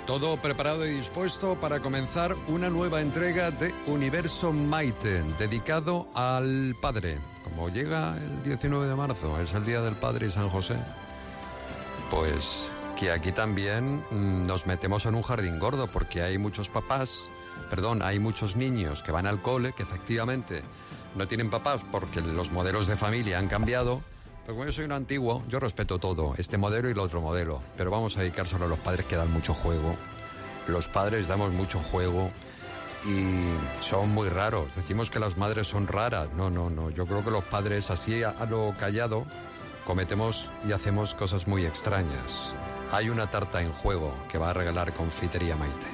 Todo preparado y dispuesto para comenzar una nueva entrega de Universo Maite, dedicado al Padre. Como llega el 19 de marzo, es el Día del Padre y San José, pues que aquí también mm, nos metemos en un jardín gordo, porque hay muchos papás, perdón, hay muchos niños que van al cole, que efectivamente no tienen papás porque los modelos de familia han cambiado. Pero como yo soy un antiguo, yo respeto todo, este modelo y el otro modelo. Pero vamos a dedicárselo a los padres que dan mucho juego. Los padres damos mucho juego y son muy raros. Decimos que las madres son raras. No, no, no. Yo creo que los padres, así a, a lo callado, cometemos y hacemos cosas muy extrañas. Hay una tarta en juego que va a regalar Confitería Maite.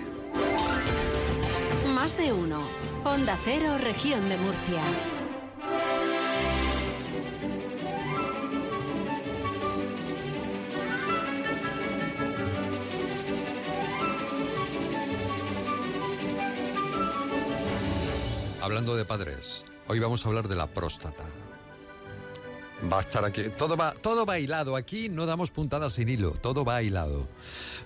Más de uno. Onda Cero, región de Murcia. Hablando de padres, hoy vamos a hablar de la próstata. Va a estar aquí. Todo va, todo va hilado. Aquí no damos puntadas sin hilo. Todo va hilado.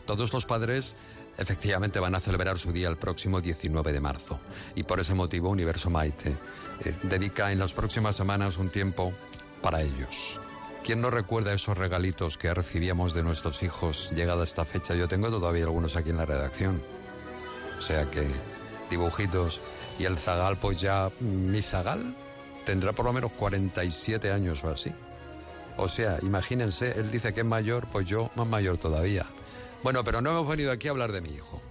Todos los padres efectivamente van a celebrar su día el próximo 19 de marzo. Y por ese motivo Universo Maite eh, dedica en las próximas semanas un tiempo para ellos. ¿Quién no recuerda esos regalitos que recibíamos de nuestros hijos llegada esta fecha? Yo tengo todavía algunos aquí en la redacción. O sea que dibujitos. Y el zagal, pues ya, mi zagal tendrá por lo menos 47 años o así. O sea, imagínense, él dice que es mayor, pues yo más mayor todavía. Bueno, pero no hemos venido aquí a hablar de mi hijo.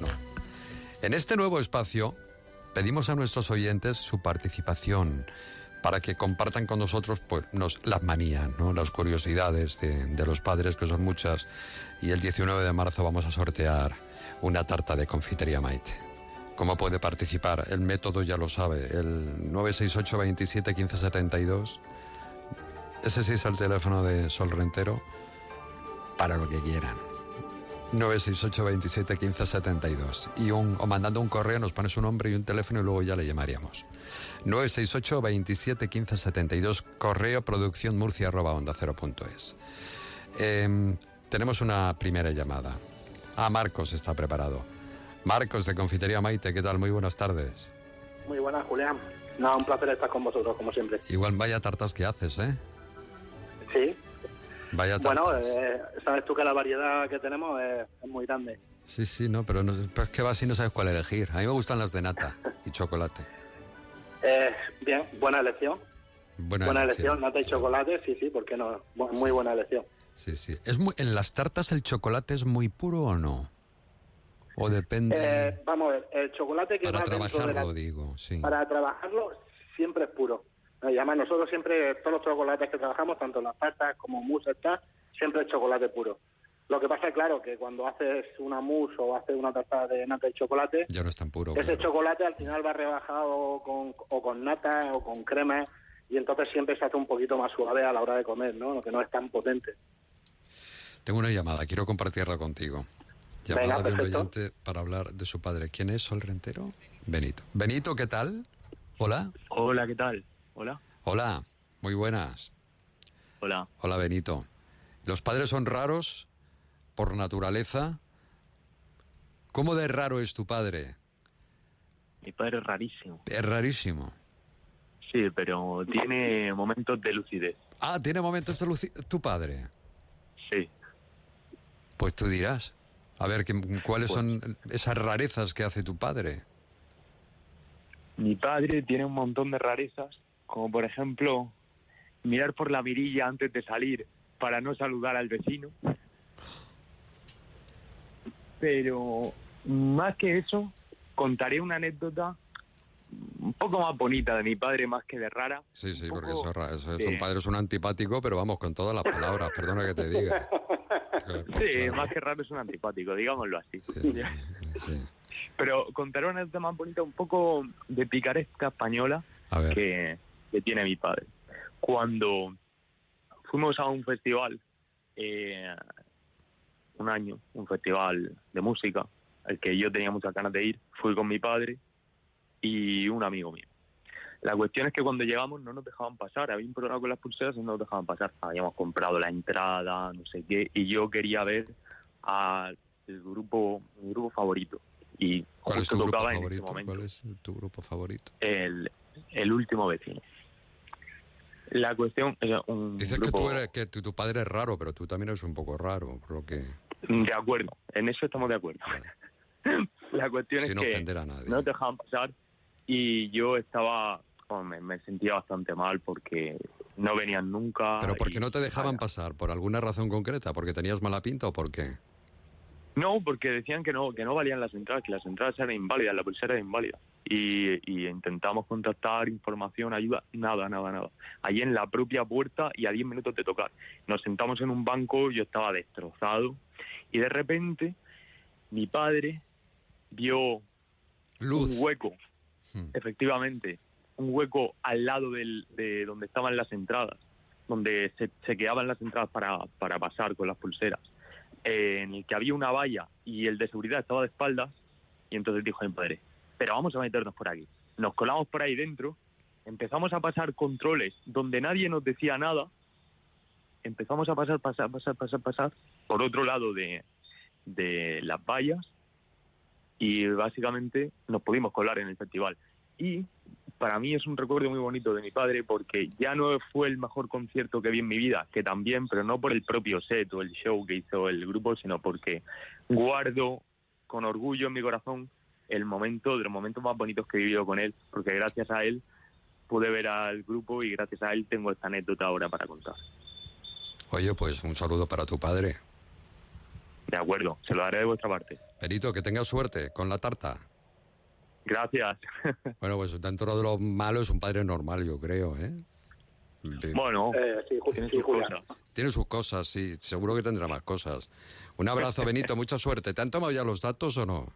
No. En este nuevo espacio pedimos a nuestros oyentes su participación para que compartan con nosotros pues, nos, las manías, ¿no? las curiosidades de, de los padres, que son muchas. Y el 19 de marzo vamos a sortear una tarta de confitería Maite. ¿Cómo puede participar? El método ya lo sabe, el 968 27 15 72. Ese sí es el teléfono de Sol Rentero para lo que quieran. 968 27 15 72. Y un, o mandando un correo nos pone su nombre y un teléfono y luego ya le llamaríamos. 968 27 15 72. Correo producción murcia arroba onda cero punto es. Em, tenemos una primera llamada. Ah, Marcos está preparado. Marcos de Confitería Maite, ¿qué tal? Muy buenas tardes. Muy buenas, Julián. No, un placer estar con vosotros, como siempre. Igual vaya tartas que haces, ¿eh? Sí. Vaya tartas. Bueno, eh, sabes tú que la variedad que tenemos es, es muy grande. Sí, sí, no, pero, no, pero es que vas y no sabes cuál elegir. A mí me gustan las de nata y chocolate. *laughs* Eh, bien, buena elección. Buena, Buena elección. elección, nata y chocolate, sí, sí, ¿por qué no? Muy buena elección. Sí, sí. ¿Es muy, ¿En las tartas el chocolate es muy puro o no? O depende... Eh, vamos a ver, el chocolate que para va dentro de trabajarlo, la- digo, sí. Para trabajarlo siempre es puro. Y además nosotros siempre, todos los chocolates que trabajamos, tanto las tartas como mousse, está, siempre es chocolate puro. Lo que pasa claro que cuando haces una mousse o haces una tarta de nata y chocolate, Ya no es tan puro. ese claro. chocolate al final va rebajado con, o con nata o con crema y entonces siempre se hace un poquito más suave a la hora de comer, ¿no? Que no es tan potente. Tengo una llamada, quiero compartirla contigo. Llamada Venga, de un oyente para hablar de su padre. ¿Quién es Sol Rentero? Benito. Benito, ¿qué tal? Hola. Hola, ¿qué tal? Hola. Hola, muy buenas. Hola. Hola, Benito. ¿Los padres son raros por naturaleza? ¿Cómo de raro es tu padre? Mi padre es rarísimo. Es rarísimo. Sí, pero tiene momentos de lucidez. Ah, ¿tiene momentos de lucidez tu padre? Sí. Pues tú dirás. A ver, ¿qué- ¿cuáles son esas rarezas que hace tu padre? Mi padre tiene un montón de rarezas, como por ejemplo mirar por la mirilla antes de salir para no saludar al vecino. Pero más que eso, contaré una anécdota un poco más bonita de mi padre, más que de rara. Sí, sí, porque eso, es eso es un padre es un antipático, pero vamos, con todas las palabras, perdona que te diga. *laughs* Sí, más que raro es un antipático, digámoslo así. *laughs* Pero contaré una anécdota más bonita, un poco de picaresca española que, que tiene mi padre. Cuando fuimos a un festival, eh, un año, un festival de música, al que yo tenía muchas ganas de ir, fui con mi padre y un amigo mío. La cuestión es que cuando llegamos no nos dejaban pasar, había un programa con las pulseras y no nos dejaban pasar. Habíamos comprado la entrada, no sé qué, y yo quería ver al grupo, mi grupo favorito. Y ¿Cuál es tu grupo favorito? momento ¿Cuál es tu grupo favorito? el, el último vecino. La cuestión es un Dices grupo- que, tú eres, que tu, tu padre es raro, pero tú también eres un poco raro, por lo que... De acuerdo, en eso estamos de acuerdo. *laughs* La cuestión Sin es que ofender a nadie. no nos dejaban pasar y yo estaba, bueno, me, me sentía bastante mal porque no venían nunca. ¿Pero por y- no te dejaban pasar? ¿Por alguna razón concreta? ¿Porque tenías mala pinta o por qué? No, porque decían que no, que no valían las entradas, que las entradas eran inválidas, la pulsera era inválida. Y, y intentamos contactar, información, ayuda, nada, nada, nada. Allí en la propia puerta y a 10 minutos de tocar. Nos sentamos en un banco, yo estaba destrozado y de repente mi padre vio un hueco, efectivamente, un hueco al lado del, de donde estaban las entradas, donde se, se quedaban las entradas para, para pasar con las pulseras, eh, en el que había una valla y el de seguridad estaba de espaldas, y entonces dijo mi padre, pero vamos a meternos por aquí. Nos colamos por ahí dentro, empezamos a pasar controles donde nadie nos decía nada, empezamos a pasar, pasar, pasar, pasar, pasar por otro lado de, de las vallas y básicamente nos pudimos colar en el festival. Y para mí es un recuerdo muy bonito de mi padre porque ya no fue el mejor concierto que vi en mi vida, que también, pero no por el propio set o el show que hizo el grupo, sino porque guardo con orgullo en mi corazón el momento, de los momentos más bonitos que he vivido con él, porque gracias a él pude ver al grupo y gracias a él tengo esta anécdota ahora para contar. Oye, pues un saludo para tu padre. De acuerdo, se lo daré de vuestra parte. Perito, que tengas suerte con la tarta. Gracias. *laughs* Bueno, pues dentro de lo malo es un padre normal, yo creo, ¿eh? De- Bueno, tiene sus cosas. Tiene sus cosas, sí, seguro que tendrá más cosas. Un abrazo, *laughs* Benito, mucha suerte. ¿Te han tomado ya los datos o no?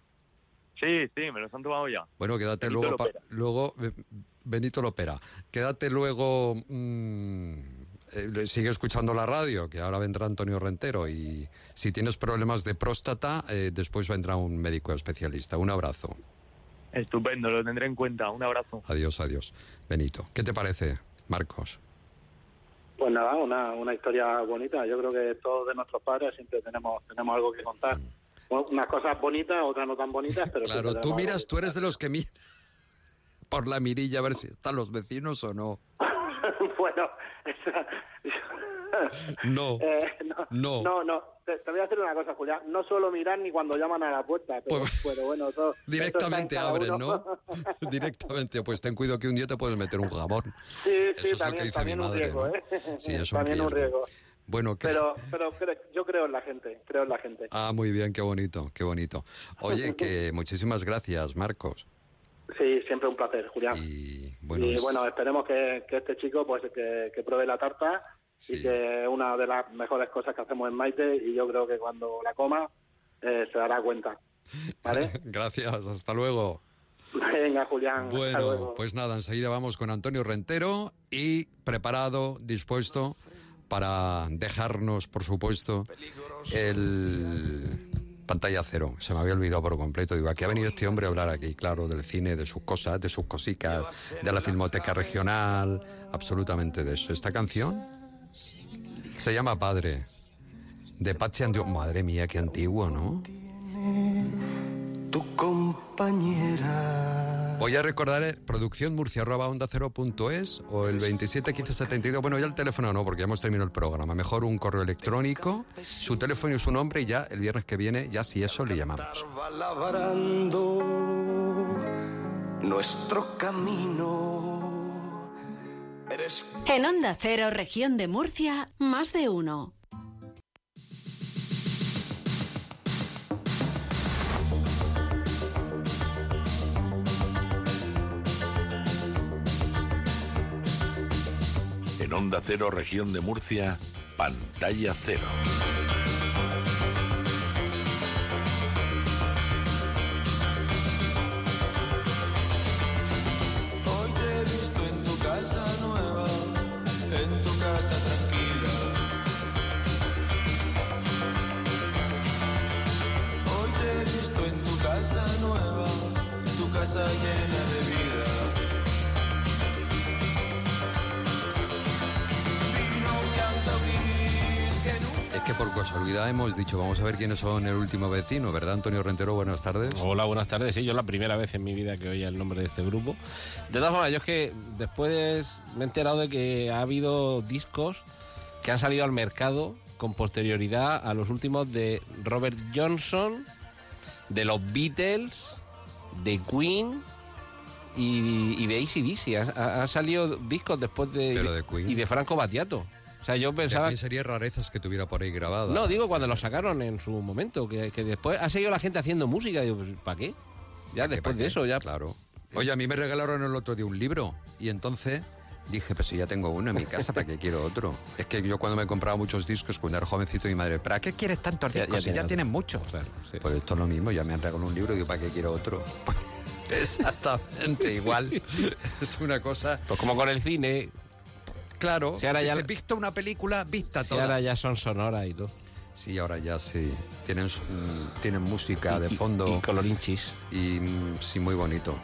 Sí, sí, me los han tomado ya. Bueno, quédate Benito luego. pa- luego eh, Benito Lopera. Quédate luego. mm, eh, sigue escuchando la radio, que ahora vendrá Antonio Rentero. Y si tienes problemas de próstata, eh, después vendrá un médico especialista. Un abrazo. Estupendo, lo tendré en cuenta. Un abrazo. Adiós, adiós. Benito. ¿Qué te parece, Marcos? Pues nada, una, una historia bonita. Yo creo que todos de nuestros padres siempre tenemos tenemos algo que contar. Bueno, Unas cosas bonitas, otras no tan bonitas, pero Claro, tú miras, tú eres de los que miran *laughs* por la mirilla a ver si están los vecinos o no. *laughs* bueno, *laughs* No, *laughs* eh, no, no. no, no. Te, te voy a decir una cosa, Julián. No suelo mirar ni cuando llaman a la puerta, pero, pero bueno, eso, *laughs* eso Pues Directamente abren. ¿no? Directamente, pues ten cuidado que un día te puedes meter un jamón. Sí, Eso sí, es lo que dice mi madre, riesgo, ¿no? ¿eh? Sí, es también un riesgo. riesgo. Bueno. Pero, pero yo creo en la gente, creo en la gente. Ah, muy bien, qué bonito, qué bonito. Oye, que muchísimas gracias, Marcos. Sí, siempre un placer, Julián. Y bueno, y es- bueno, esperemos que, que este chico pues que, que pruebe la tarta y que es una de las mejores cosas que hacemos en Maite y yo creo que cuando la coma eh, se dará cuenta. ¿Vale? *laughs* gracias, hasta luego. Venga, Julián. hasta Bueno, luego. pues nada, enseguida vamos con Antonio Rentero y preparado, dispuesto para dejarnos, por supuesto, el pantalla cero. Se me había olvidado por completo. Digo, aquí ha venido este hombre a hablar aquí, claro, del cine, de sus cosas, de sus cosicas, de la filmoteca regional, absolutamente de eso. Esta canción se llama Padre, de Patsy the- Madre mía, qué antiguo, ¿no? Tu compañera. Voy a recordar eh, producción murcia arroba onda cero punto es o el 27 15 72. Bueno, ya el teléfono no, porque ya hemos terminado el programa. Mejor un correo electrónico, su teléfono y su nombre y ya el viernes que viene, ya si eso le llamamos. Nuestro camino. En Onda Cero, región de Murcia, más de uno. En Onda Cero, región de Murcia, pantalla cero. Hoy te he visto en tu casa nueva, en tu casa tranquila. Por casualidad hemos dicho, vamos a ver quiénes son el último vecino, ¿verdad, Antonio Rentero? Buenas tardes. Hola, buenas tardes. Sí, yo es la primera vez en mi vida que oía el nombre de este grupo. De todas formas, yo es que después me he enterado de que ha habido discos que han salido al mercado con posterioridad a los últimos de Robert Johnson, de los Beatles, de Queen y, y de ACDC. Han ha salido discos después de, Pero de Queen. y de Franco Battiato. O sea, yo pensaba... También sería rarezas que tuviera por ahí grabada. No, digo cuando lo sacaron en su momento, que, que después ha seguido la gente haciendo música. Digo, pues, ¿para qué? Ya después de eso, ya. Claro. Oye, a mí me regalaron el otro día un libro y entonces dije, pues si ya tengo uno en mi casa, ¿para qué quiero otro? *laughs* Es que yo cuando me compraba muchos discos cuando era jovencito, mi madre, ¿para qué quieres tantos Ya- ya discos si ya tienes muchos? Pues esto es lo mismo, ya me han regalado un libro y digo, ¿para qué quiero otro? *laughs* Exactamente igual. *laughs* es una cosa... Pues como con el cine. Claro, Si ahora ya- dice, visto una película, vista Si todas. ahora ya son sonoras y todo. Sí, ahora ya sí. Tienen, su- tienen música de fondo. Y colorinchis. Y mm, sí, muy bonito.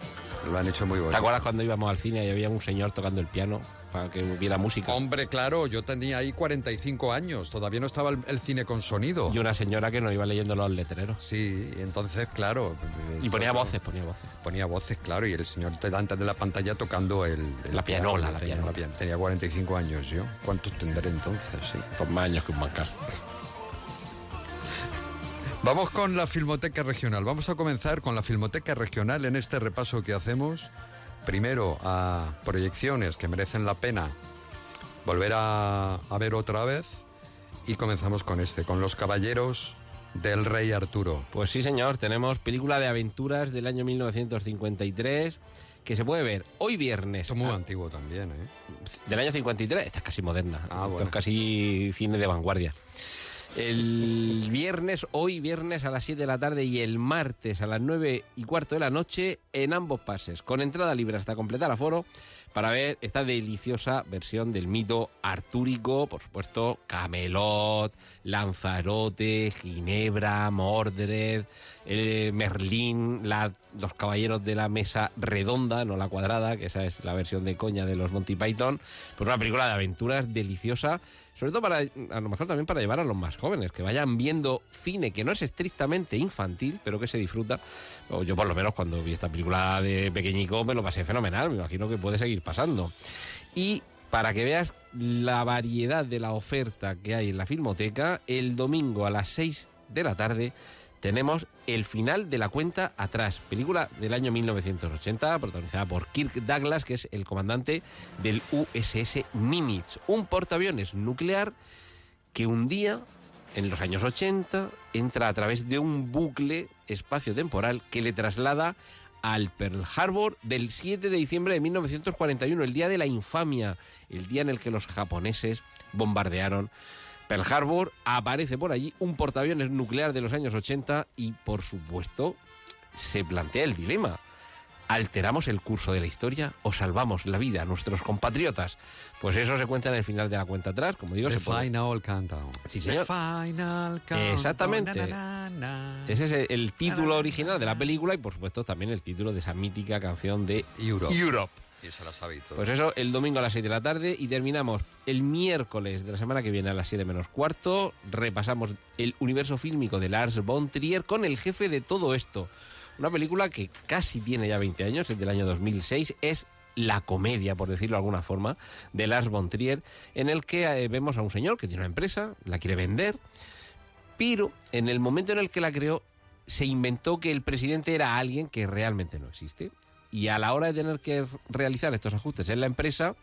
Lo han hecho muy bonito. ¿Te acuerdas cuando íbamos al cine y había un señor tocando el piano para que hubiera música? Hombre, claro, yo tenía ahí 45 años, todavía no estaba el, el cine con sonido. Y una señora que nos iba leyendo los letreros. Sí, entonces, claro. Y ponía voces, ponía voces. Ponía voces, claro, y el señor delante de la pantalla tocando el... el La pianola, la tenía, pianola. pian- Tenía 45 años yo. ¿Cuántos tendré entonces? Sí. Pues más años que un bancar. *laughs* Vamos con la Filmoteca Regional. Vamos a comenzar con la Filmoteca Regional en este repaso que hacemos. Primero a proyecciones que merecen la pena volver a, a ver otra vez. Y comenzamos con este, con Los Caballeros del Rey Arturo. Pues sí, señor, tenemos película de aventuras del año 1953 que se puede ver hoy viernes. Esto es muy Ah, antiguo también, ¿eh? Del año 53, esta es casi moderna. Ah, Esto bueno. es casi cine de vanguardia. El viernes, hoy viernes a las 7 de la tarde y el martes a las 9 y cuarto de la noche en ambos pases, con entrada libre hasta completar aforo, para ver esta deliciosa versión del mito artúrico, por supuesto, Camelot, Lanzarote, Ginebra, Mordred, eh, Merlín, Los Caballeros de la Mesa Redonda, no la cuadrada, que esa es la versión de coña de los Monty Python. Pues una película de aventuras deliciosa, sobre todo para, a lo mejor también para llevar a los más jóvenes, que vayan viendo cine que no es estrictamente infantil, pero que se disfruta. Yo por lo menos cuando vi esta película de pequeñico me lo pasé fenomenal, me imagino que puede seguir pasando. Y para que veas la variedad de la oferta que hay en la filmoteca, el domingo a las 6 de la tarde tenemos El final de la cuenta atrás, película del año 1980, protagonizada por Kirk Douglas, que es el comandante del USS Nimitz, un portaaviones nuclear que un día, en los años 80, entra a través de un bucle espacio-temporal que le traslada al Pearl Harbor del 7 de diciembre de 1941, el día de la infamia, el día en el que los japoneses bombardearon Pearl Harbor, aparece por allí un portaaviones nuclear de los años 80 y, por supuesto, se plantea el dilema. ¿Alteramos el curso de la historia o salvamos la vida a nuestros compatriotas? Pues eso se cuenta en el final de la cuenta atrás, como digo. The se Final Countdown. Sí, señor. The Final Countdown. Exactamente. Na, na, na, na. Ese es el, el título original de la película y, por supuesto, también el título de esa mítica canción de Europe. Europe. Y se la sabe y todo. Pues eso, el domingo a las 6 de la tarde y terminamos el miércoles de la semana que viene a las 7 menos cuarto. Repasamos el universo fílmico de Lars von Trier con el jefe de todo esto. Una película que casi tiene ya 20 años, es del año 2006, es la comedia, por decirlo de alguna forma, de Lars von Trier, en el que eh, vemos a un señor que tiene una empresa, la quiere vender, pero en el momento en el que la creó se inventó que el presidente era alguien que realmente no existe. Y a la hora de tener que realizar estos ajustes en la empresa,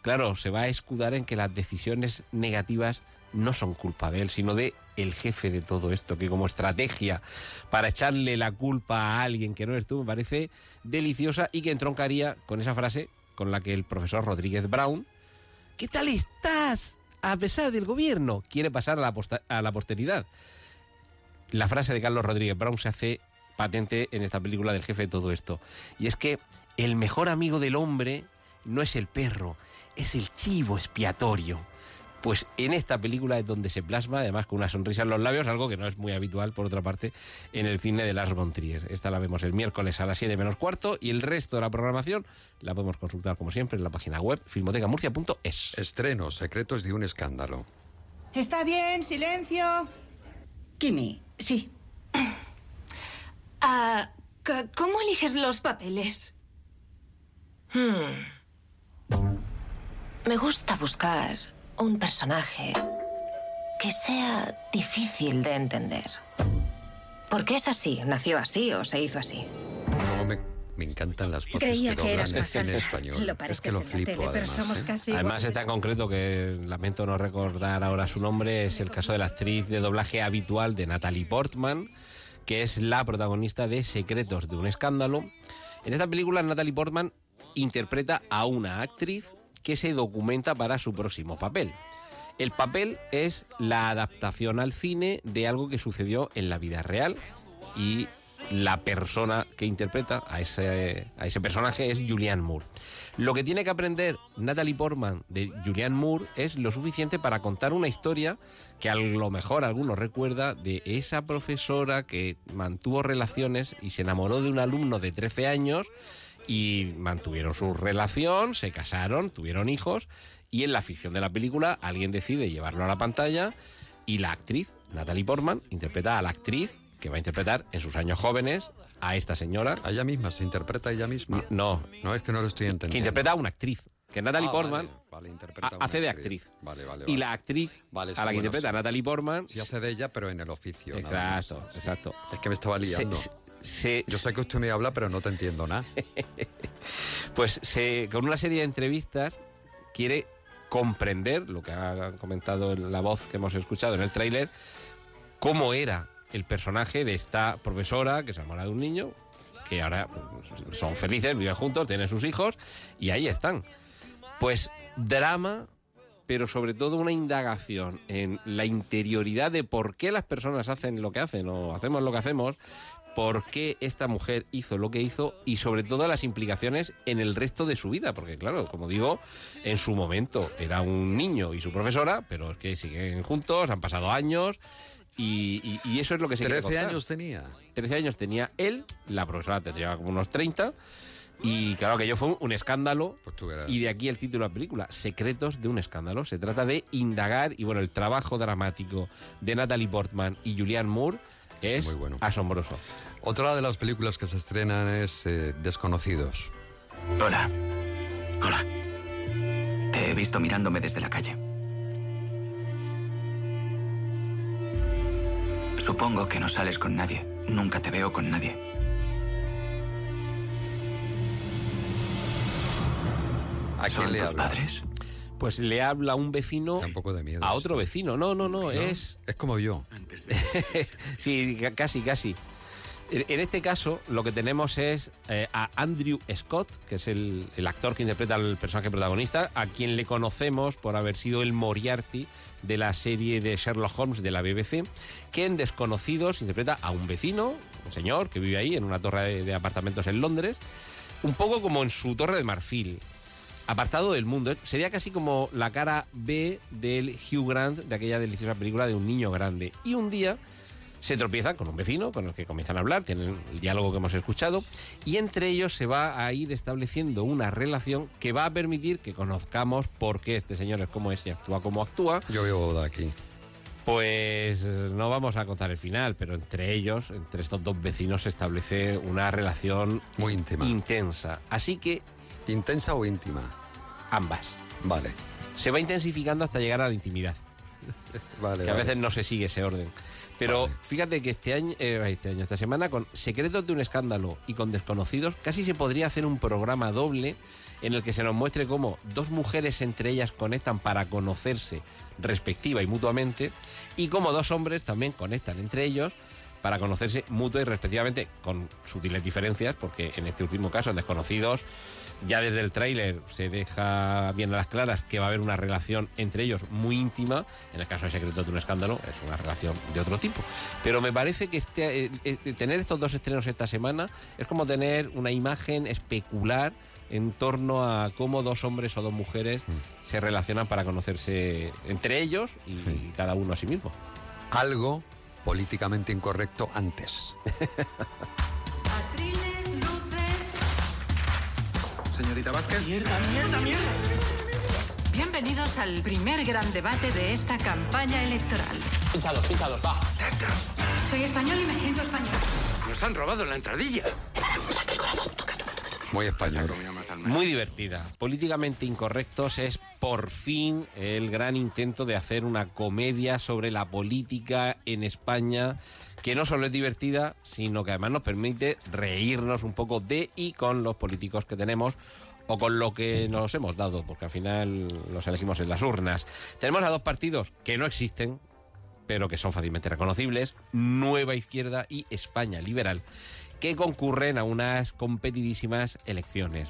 claro, se va a escudar en que las decisiones negativas no son culpa de él, sino de el jefe de todo esto, que como estrategia para echarle la culpa a alguien que no eres tú me parece deliciosa y que entroncaría con esa frase con la que el profesor Rodríguez Brown, ¿qué tal estás? A pesar del gobierno, quiere pasar a la, a la posteridad. La frase de Carlos Rodríguez Brown se hace patente en esta película del jefe de todo esto. Y es que el mejor amigo del hombre no es el perro, es el chivo expiatorio. Pues en esta película es donde se plasma, además con una sonrisa en los labios, algo que no es muy habitual, por otra parte, en el cine de Lars von Trier. Esta la vemos el miércoles a las 7 menos cuarto y el resto de la programación la podemos consultar, como siempre, en la página web filmotecamurcia.es. Estrenos, secretos de un escándalo. Está bien, silencio. Kimi, sí. *clears throat* Ah, ¿Cómo eliges los papeles? Hmm. Me gusta buscar un personaje que sea difícil de entender. ¿Por qué es así? ¿Nació así o se hizo así? No, me, me encantan las voces Creía que que eras doblan cine alta. español. Lo es que lo en flipo, tele, pero además. somos ¿eh? casi Además está en concreto que lamento no recordar ahora su nombre, es el caso de la actriz de doblaje habitual de Natalie Portman, que es la protagonista de Secretos de un escándalo. En esta película Natalie Portman interpreta a una actriz que se documenta para su próximo papel. El papel es la adaptación al cine de algo que sucedió en la vida real y la persona que interpreta a ese, a ese personaje es Julianne Moore. Lo que tiene que aprender Natalie Portman de Julianne Moore es lo suficiente para contar una historia que a lo mejor alguno recuerda de esa profesora que mantuvo relaciones y se enamoró de un alumno de 13 años y mantuvieron su relación, se casaron, tuvieron hijos y en la ficción de la película alguien decide llevarlo a la pantalla y la actriz, Natalie Portman, interpreta a la actriz que va a interpretar en sus años jóvenes a esta señora. ¿A ella misma? ¿Se interpreta ella misma? No. No, es que no lo estoy Que entendiendo. interpreta a una actriz. Que Natalie Ah, Portman vale, vale, interpreta hace de actriz. Vale, vale, Y la actriz Vale, a la que bueno, interpreta sí. Natalie Portman. Sí hace de ella, pero en el oficio. nada más. Exacto, exacto. Es que me estaba liando. Se- se- Yo sé que usted me habla, pero no te entiendo nada. *laughs* Pues se, con una serie de entrevistas quiere comprender lo que ha comentado en la voz que hemos escuchado en el tráiler, cómo era el personaje de esta profesora que se enamora de un niño, que ahora pues, son felices, viven juntos, tienen sus hijos y ahí están. Pues drama, pero sobre todo una indagación en la interioridad de por qué las personas hacen lo que hacen o hacemos lo que hacemos, por qué esta mujer hizo lo que hizo y sobre todo las implicaciones en el resto de su vida, porque claro, como digo, en su momento era un niño y su profesora, pero es que siguen juntos, han pasado años Y, y- y eso es lo que se quiere 13 contar. años tenía. 13 años tenía él, la profesora tendría como unos 30. Y claro que yo fue un, escándalo. verás. y de aquí el título de la película, Secretos de un escándalo. Se trata de indagar y bueno, el trabajo dramático de Natalie Portman y Julianne Moore es, muy bueno. asombroso. Otra de las películas que se estrenan es eh, Desconocidos. Hola. Hola. Te he visto mirándome desde la calle. Supongo que no sales con nadie. Nunca te veo con nadie. ¿A quién ¿Son le tus habla? padres? Pues le habla un vecino de miedo a otro vecino. No, no, no, es... Es como yo. *laughs* sí, ca- casi, casi. En en este caso, lo que tenemos es eh, a Andrew Scott, que es el, el actor que interpreta al personaje protagonista, a quien le conocemos por haber sido el Moriarty de la serie de Sherlock Holmes de la BBC, que en Desconocidos interpreta a un vecino, un señor que vive ahí en una torre de, de apartamentos en Londres, un poco como en su torre de marfil, apartado del mundo. Sería casi como la cara B del Hugh Grant de aquella deliciosa película de un niño grande. Y un día se tropiezan con un vecino con el que comienzan a hablar, tienen el diálogo que hemos escuchado, y entre ellos se va a ir estableciendo una relación que va a permitir que conozcamos por qué este señor es como es y actúa como actúa. Yo veo boda aquí. Pues eh, no vamos a contar el final, pero entre ellos, entre estos dos vecinos, se establece una relación muy íntima. Intensa. Así que. ¿Intensa o íntima? Ambas. Vale. Se va intensificando hasta llegar a la intimidad. *laughs* Vale, que a vale. veces no se sigue ese orden. Pero fíjate que este año, eh, este año, esta semana, con Secretos de un escándalo y con Desconocidos, casi se podría hacer un programa doble en el que se nos muestre cómo dos mujeres entre ellas conectan para conocerse respectiva y mutuamente, y cómo dos hombres también conectan entre ellos para conocerse mutua y respectivamente, con sutiles diferencias, porque en este último caso, en Desconocidos, ya desde el tráiler se deja bien a las claras que va a haber una relación entre ellos muy íntima. En el caso de Secreto de un escándalo es una relación de otro tipo. Pero me parece que este, eh, eh, tener estos dos estrenos esta semana es como tener una imagen especular en torno a cómo dos hombres o dos mujeres se relacionan para conocerse entre ellos y cada uno a sí mismo. Algo políticamente incorrecto antes. *laughs* Señorita Vázquez. Mierda, mierda, mierda. Bienvenidos al primer gran debate de esta campaña electoral. Pinchados, pinchados, va. Soy español y me siento español. Nos han robado la entradilla. Muy español. Muy divertida. Políticamente Incorrectos es por fin el gran intento de hacer una comedia sobre la política en España que no solo es divertida, sino que además nos permite reírnos un poco de y con los políticos que tenemos o con lo que nos hemos dado, porque al final los elegimos en las urnas. Tenemos a dos partidos que no existen, pero que son fácilmente reconocibles, Nueva Izquierda y España Liberal, que concurren a unas competidísimas elecciones.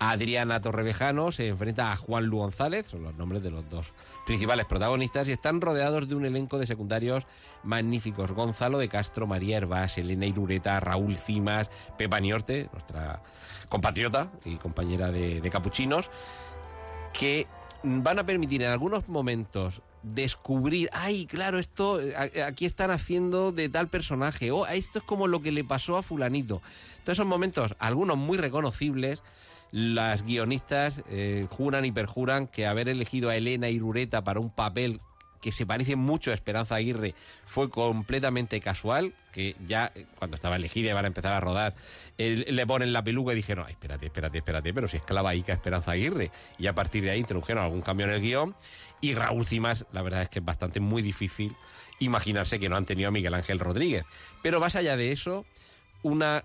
Adriana Torrevejano se enfrenta a Juan Lu González, son los nombres de los dos principales protagonistas, y están rodeados de un elenco de secundarios magníficos. Gonzalo de Castro, María Herbás, Elena Irureta, Raúl Cimas, Pepa Niorte, nuestra compatriota y compañera de, Capuchinos, que van a permitir en algunos momentos descubrir, ay, claro, esto aquí están haciendo de tal personaje, o esto es como lo que le pasó a fulanito. Todos esos momentos, algunos muy reconocibles, las guionistas eh, juran y perjuran que haber elegido a Elena Irureta para un papel que se parece mucho a Esperanza Aguirre fue completamente casual, que ya eh, cuando estaba elegida van a empezar a rodar, le ponen la peluca y dijeron, ay, espérate, espérate, espérate, pero si es clavaica Esperanza Aguirre. Y a partir de ahí introdujeron algún cambio en el guion. Y Raúl Cimas, la verdad es que es bastante muy difícil imaginarse que no han tenido a Miguel Ángel Rodríguez. Pero más allá de eso, una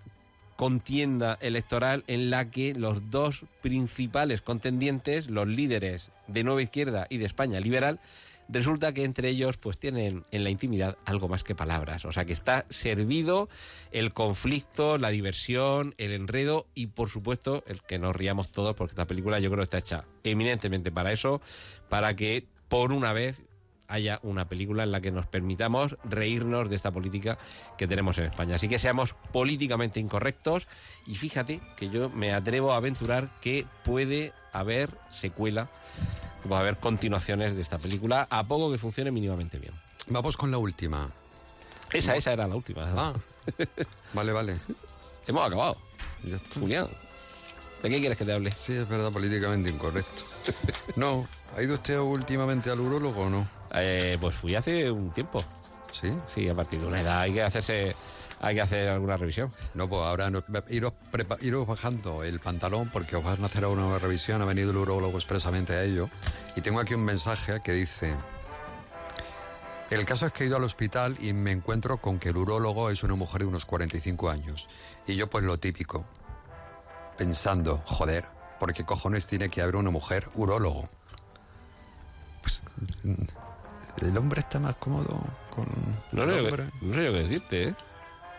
contienda electoral en la que los dos principales contendientes, los líderes de Nueva Izquierda y de España Liberal, resulta que entre ellos pues tienen en la intimidad algo más que palabras. O sea que está servido el conflicto, la diversión, el enredo y por supuesto el que nos riamos todos porque esta película yo creo está hecha eminentemente para eso, para que por una vez haya una película en la que nos permitamos reírnos de esta política que tenemos en España. Así que seamos políticamente incorrectos y fíjate que yo me atrevo a aventurar que puede haber secuela, que puede haber continuaciones de esta película, a poco que funcione mínimamente bien. Vamos con la última. Esa, esa era la última. Ah, vale, vale. *laughs* Hemos acabado. Ya está. Julián, ¿de qué quieres que te hable? Sí, es verdad, políticamente incorrecto. *laughs* No, ¿ha ido usted últimamente al urólogo o no? Eh, pues fui hace un tiempo. ¿Sí? Sí, a partir de una edad hay que hacerse, hay que hacer alguna revisión. No, pues ahora no- iros, prepa- iros bajando el pantalón porque os van a hacer una revisión. Ha venido el urólogo expresamente a ello. Y tengo aquí un mensaje que dice... El caso es que he ido al hospital y me encuentro con que el urólogo es una mujer de unos 45 años. Y yo pues lo típico, pensando, joder, ¿por qué cojones tiene que haber una mujer urólogo? Pues el hombre está más cómodo con No el sé, hombre. no sé yo qué decirte, ¿eh?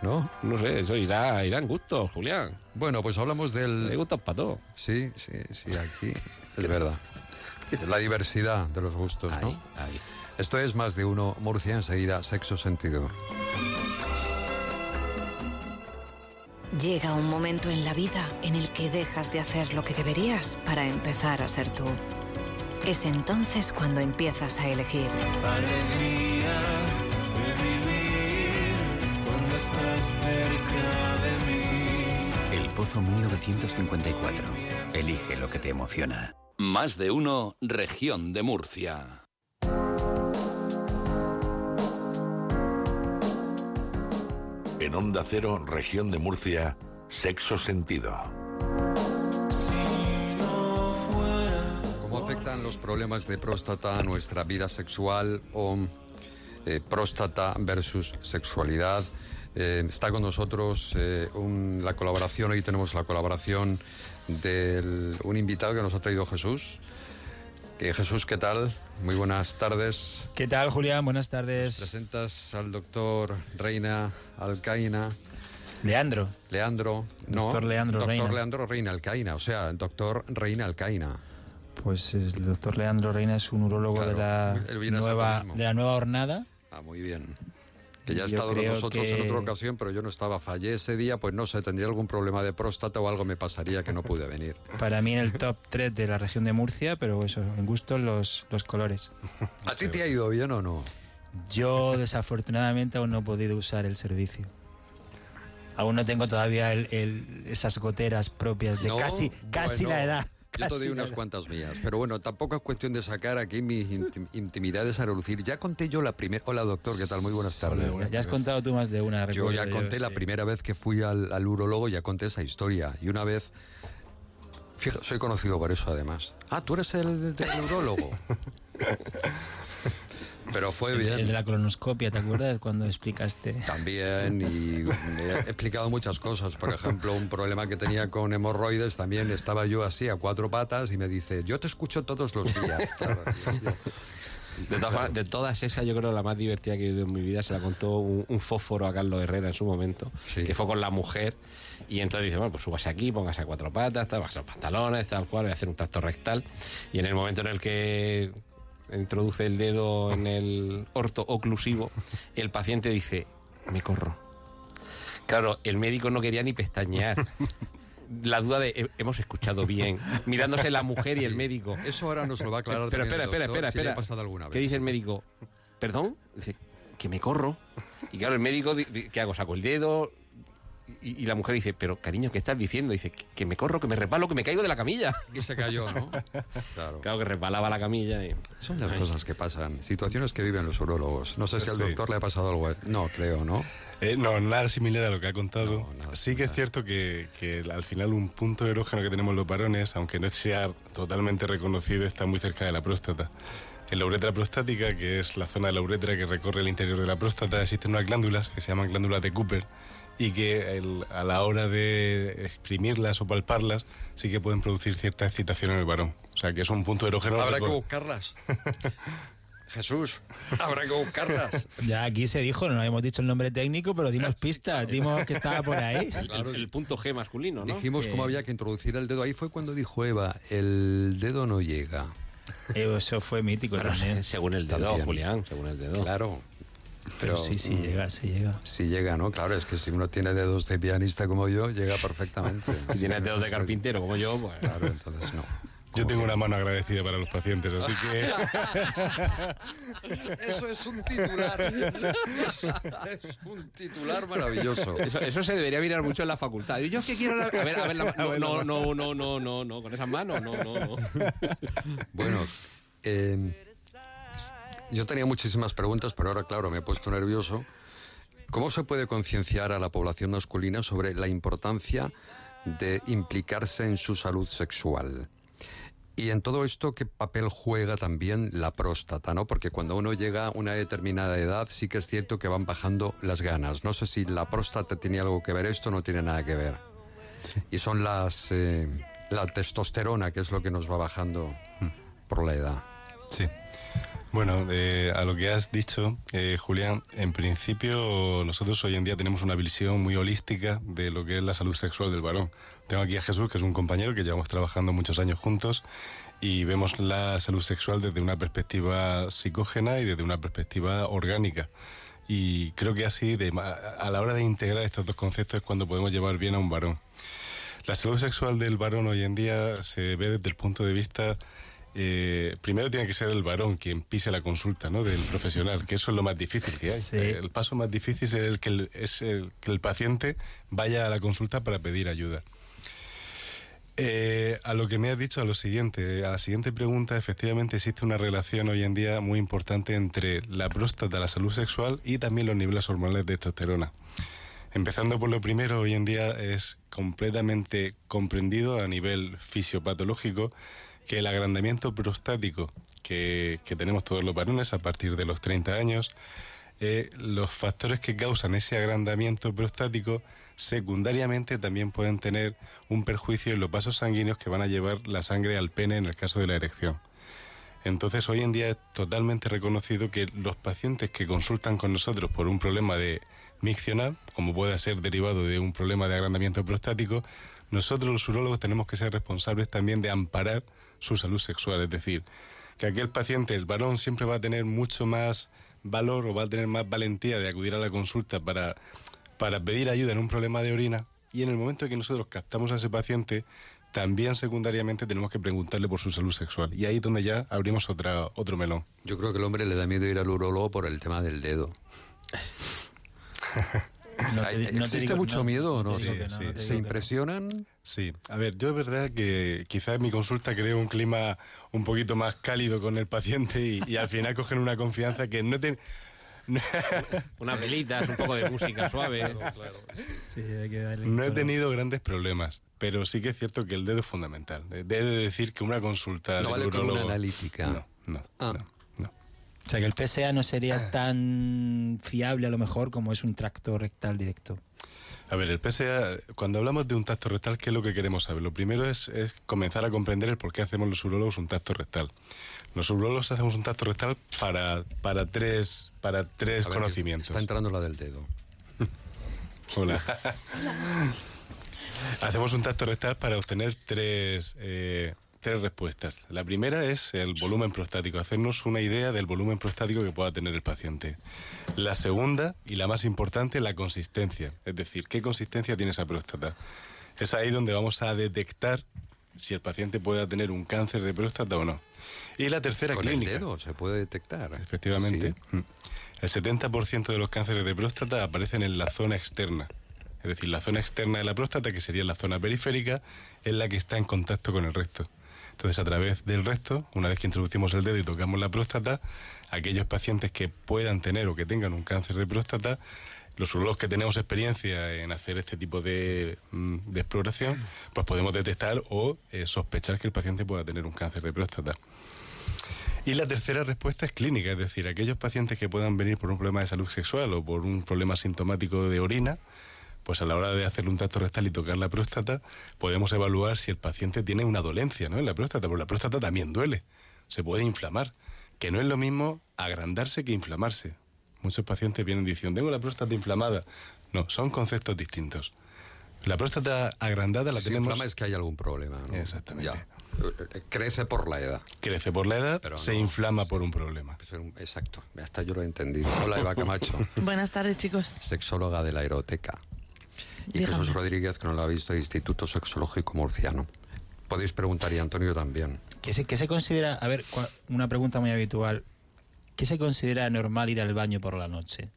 ¿No? No sé, eso irá, irá en gustos, Julián. Bueno, pues hablamos del... Hay gustos para todo. Sí, sí, sí, aquí es verdad. La diversidad de los gustos, ¿no? ahí. Esto es más de uno, Murcia enseguida, sexo sentido. Llega un momento en la vida en el que dejas de hacer lo que deberías para empezar a ser tú. Es entonces cuando empiezas a elegir. Alegría de vivir cuando estás cerca de mí. El Pozo 1954. Elige lo que te emociona. Más de uno, región de Murcia. En Onda Cero, región de Murcia, sexo sentido. Los problemas de próstata nuestra vida sexual o eh, próstata versus sexualidad? Eh, está con nosotros eh, un- la colaboración, hoy tenemos la colaboración de un invitado que nos ha traído Jesús. Eh, Jesús, ¿qué tal? Muy buenas tardes. ¿Qué tal, Julián? Buenas tardes. Presentas al doctor Reina Alcaina. Leandro. Leandro, no. Doctor Leandro doctor Reina. Leandro Reina Alcaina, o sea, doctor Reina Alcaina. Pues el doctor Leandro Reina es un urólogo de, la nueva, de la nueva hornada. Ah, muy bien. Que ya ha estado con nosotros en otra ocasión, pero yo no estaba. Fallé ese día, pues no sé, tendría algún problema de próstata o algo me pasaría que no pude venir. *laughs* Para mí en el top 3 de la región de Murcia, pero eso, en gusto los, los colores. ¿A ti te ha ido bien o no? Yo desafortunadamente aún no he podido usar el servicio. Aún no tengo todavía el- el- esas goteras propias de No, casi, casi bueno, la edad. Yo te doy unas cuantas mías, pero bueno, tampoco es cuestión de sacar aquí mis intim- intimidades a relucir. Ya conté yo la primera. Hola, doctor, ¿qué tal? Muy buenas tardes. Ya, ya has contado tú más de una. Yo ya conté la sí. primera vez que fui al, al urólogo, ya conté esa historia. Y una vez. Fíjate, soy conocido por eso además. Ah, tú eres el urólogo. *laughs* Pero fue El- bien. El de la colonoscopia, ¿te acuerdas cuando explicaste? También, y he explicado muchas cosas. Por ejemplo, un problema que tenía con hemorroides, también estaba yo así a cuatro patas y me dice, yo te escucho todos los días. *laughs* Claro, De todas, de todas esas, yo creo que la más divertida que he vivido en mi vida se la contó un, un fósforo a Carlos Herrera en su momento, que fue con la mujer. Y entonces dice, bueno, pues súbase aquí, póngase a cuatro patas, tal, bájase los pantalones, tal cual, voy a hacer un tacto rectal. Y en el momento en el que introduce el dedo en el orto oclusivo, el paciente dice, me corro. Claro, el médico no quería ni pestañear. La duda de "He- hemos escuchado bien, mirándose la mujer y el médico. Eso ahora nos lo va a aclarar Pero espera, el espera, doctor, espera, si espera. pasado alguna ¿Qué vez. dice el médico? ¿Perdón? Dice, que me corro. Y claro, el médico, di- di- ¿qué hago? Saco el dedo. Y, y la mujer dice, pero cariño, ¿qué estás diciendo? Dice, que, que me corro, que me resbalo, que me caigo de la camilla. *laughs* Y se cayó, ¿no? Claro. Claro que resbalaba la camilla. Y... Son las cosas que pasan, situaciones que viven los urólogos. No sé si al Sí. doctor le ha pasado algo. No, creo, ¿no? Eh, no, nada similar a lo que ha contado. sí que es cierto que, que al final un punto erógeno que tenemos los varones, aunque no sea totalmente reconocido, está muy cerca de la próstata. En la uretra prostática, que es la zona de la uretra que recorre el interior de la próstata, existen unas glándulas que se llaman glándulas de Cooper y que el- a la hora de exprimirlas o palparlas sí que pueden producir cierta excitación en el varón. O sea que es un punto erógeno. Habrá que buscarlas. *laughs* Jesús, habrá que buscarlas. Ya aquí se dijo, no habíamos dicho el nombre técnico, pero dimos pistas, dimos que estaba por ahí. *laughs* El, el punto G masculino, ¿no? Dijimos cómo había que introducir el dedo. Ahí fue cuando dijo Eva, el dedo no llega. Eso fue mítico Bueno, según el dedo, También. Julián, según el dedo. Claro. Pero sí, sí, mm, llega, sí llega. Sí llega, ¿no? Claro, es que si uno tiene dedos de pianista como yo, llega perfectamente. *laughs* Si tienes dedos de carpintero como yo, pues... Claro, entonces no. Yo tengo una mano agradecida para los pacientes, así que... *laughs* Eso es un titular. Es, es un titular maravilloso. Eso, eso se debería mirar mucho en la facultad. Yo es que quiero... la- A ver, a ver, la- no, no, no, no, no, no, no, con esas manos, no, no, no. Bueno, eh, yo tenía muchísimas preguntas, pero ahora, claro, me he puesto nervioso. ¿Cómo se puede concienciar a la población masculina sobre la importancia de implicarse en su salud sexual? Y en todo esto, ¿qué papel juega también la próstata? ¿no? Porque cuando uno llega a una determinada edad, sí que es cierto que van bajando las ganas. No sé si la próstata tiene algo que ver esto, no tiene nada que ver. Y son las eh, la testosterona, que es lo que nos va bajando por la edad. Sí. Bueno, eh, a lo que has dicho, eh, Julián, en principio nosotros hoy en día tenemos una visión muy holística de lo que es la salud sexual del varón. Tengo aquí a Jesús, que es un compañero que llevamos trabajando muchos años juntos y vemos la salud sexual desde una perspectiva psicógena y desde una perspectiva orgánica. Y creo que así, a la hora de integrar estos dos conceptos, es cuando podemos llevar bien a un varón. La salud sexual del varón hoy en día se ve desde el punto de vista eh, primero tiene que ser el varón quien pise la consulta ¿no? del profesional, que eso es lo más difícil que hay. Sí. El paso más difícil es el que el, es el que el paciente vaya a la consulta para pedir ayuda. Eh, a lo que me has dicho, a lo siguiente, a la siguiente pregunta, efectivamente existe una relación hoy en día muy importante entre la próstata, la salud sexual y también los niveles hormonales de testosterona. Empezando por lo primero, hoy en día es completamente comprendido a nivel fisiopatológico que el agrandamiento prostático que, que tenemos todos los varones a partir de los 30 años, eh, los factores que causan ese agrandamiento prostático secundariamente también pueden tener un perjuicio en los vasos sanguíneos que van a llevar la sangre al pene en el caso de la erección. Entonces hoy en día es totalmente reconocido que los pacientes que consultan con nosotros por un problema de miccional, como puede ser derivado de un problema de agrandamiento prostático, nosotros los urólogos tenemos que ser responsables también de amparar su salud sexual. Es decir, que aquel paciente, el varón, siempre va a tener mucho más valor o va a tener más valentía de acudir a la consulta para, para pedir ayuda en un problema de orina y en el momento en que nosotros captamos a ese paciente, también secundariamente tenemos que preguntarle por su salud sexual. Y ahí es donde ya abrimos otra, otro melón. Yo creo que el hombre le da miedo ir al urólogo por el tema del dedo. *laughs* No te- no te ¿Existe digo- mucho no, miedo o no? que no, digo ¿Se impresionan? Sí, a ver, yo es verdad que quizás en mi consulta creo un clima un poquito más cálido con el paciente y, y al final cogen una confianza que no te... *laughs* Unas velitas, un poco de música suave. Sí, hay que darle No he tenido grandes problemas, pero sí que es cierto que el dedo es fundamental. De- Debe de decir que una consulta No del vale como una analítica. No, no, Ah. no. O sea, que el PSA no sería tan fiable a lo mejor como es un tracto rectal directo. A ver, el PSA, cuando hablamos de un tacto rectal, ¿qué es lo que queremos saber? Lo primero es, es comenzar a comprender el por qué hacemos los urólogos un tacto rectal. Los urólogos hacemos un tacto rectal para, para tres, para tres A ver, que conocimientos. Está entrando la del dedo. *laughs* Hola. *laughs* Hacemos un tacto rectal para obtener tres, eh, tres respuestas. La primera es el volumen prostático, hacernos una idea del volumen prostático que pueda tener el paciente. La segunda, y la más importante, la consistencia. Es decir, qué consistencia tiene esa próstata. Es ahí donde vamos a detectar si el paciente pueda tener un cáncer de próstata o no. Y la tercera Con clínica. el dedo se puede detectar. Efectivamente. Sí. Mm. El 70% de los cánceres de próstata aparecen en la zona externa. Es decir, la zona externa de la próstata, que sería la zona periférica, es la que está en contacto con el recto. Entonces, a través del recto, una vez que introducimos el dedo y tocamos la próstata, aquellos pacientes que puedan tener o que tengan un cáncer de próstata, los que tenemos experiencia en hacer este tipo de, mm, exploración, pues podemos detectar o eh, sospechar que el paciente pueda tener un cáncer de próstata. Y la tercera respuesta es clínica, es decir, aquellos pacientes que puedan venir por un problema de salud sexual o por un problema sintomático de orina, pues a la hora de hacerle un tacto rectal y tocar la próstata, podemos evaluar si el paciente tiene una dolencia ¿no? en la próstata, porque la próstata también duele, se puede inflamar, que no es lo mismo agrandarse que inflamarse. Muchos pacientes vienen diciendo, tengo la próstata inflamada. No, son conceptos distintos. La próstata agrandada la Si se tenemos... inflama es que hay algún problema. ¿no? Exactamente. Ya. Crece por la edad. Crece por la edad, Pero se no, inflama por un problema. Pues Exacto. Hasta yo lo he entendido. Hola, Eva Camacho, *laughs* Buenas tardes, chicos. sexóloga de la Aeroteca. Y Dígame. Jesús Rodríguez, que no lo ha visto, Instituto Sexológico Murciano. Podéis preguntar y Antonio también. ¿Qué se, qué se considera, a ver, cua- una pregunta muy habitual, ¿qué se considera normal ir al baño por la noche?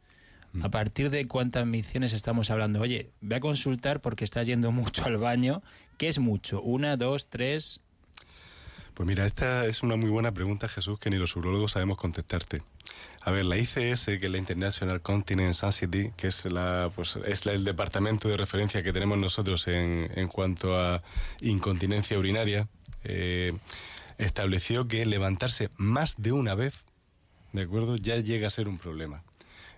Mm. ¿A partir de cuántas misiones estamos hablando? Oye, ve a consultar porque estás yendo *laughs* mucho al baño. ¿Qué es mucho? ¿Una, dos, tres? Pues mira, esta es una muy buena pregunta, Jesús, que ni los urólogos sabemos contestarte. A ver, la ICS, que es la International Continent Society, que es, la, pues, es la- el departamento de referencia que tenemos nosotros en, en cuanto a incontinencia urinaria, eh, estableció que levantarse más de una vez, ¿de acuerdo?, ya llega a ser un problema.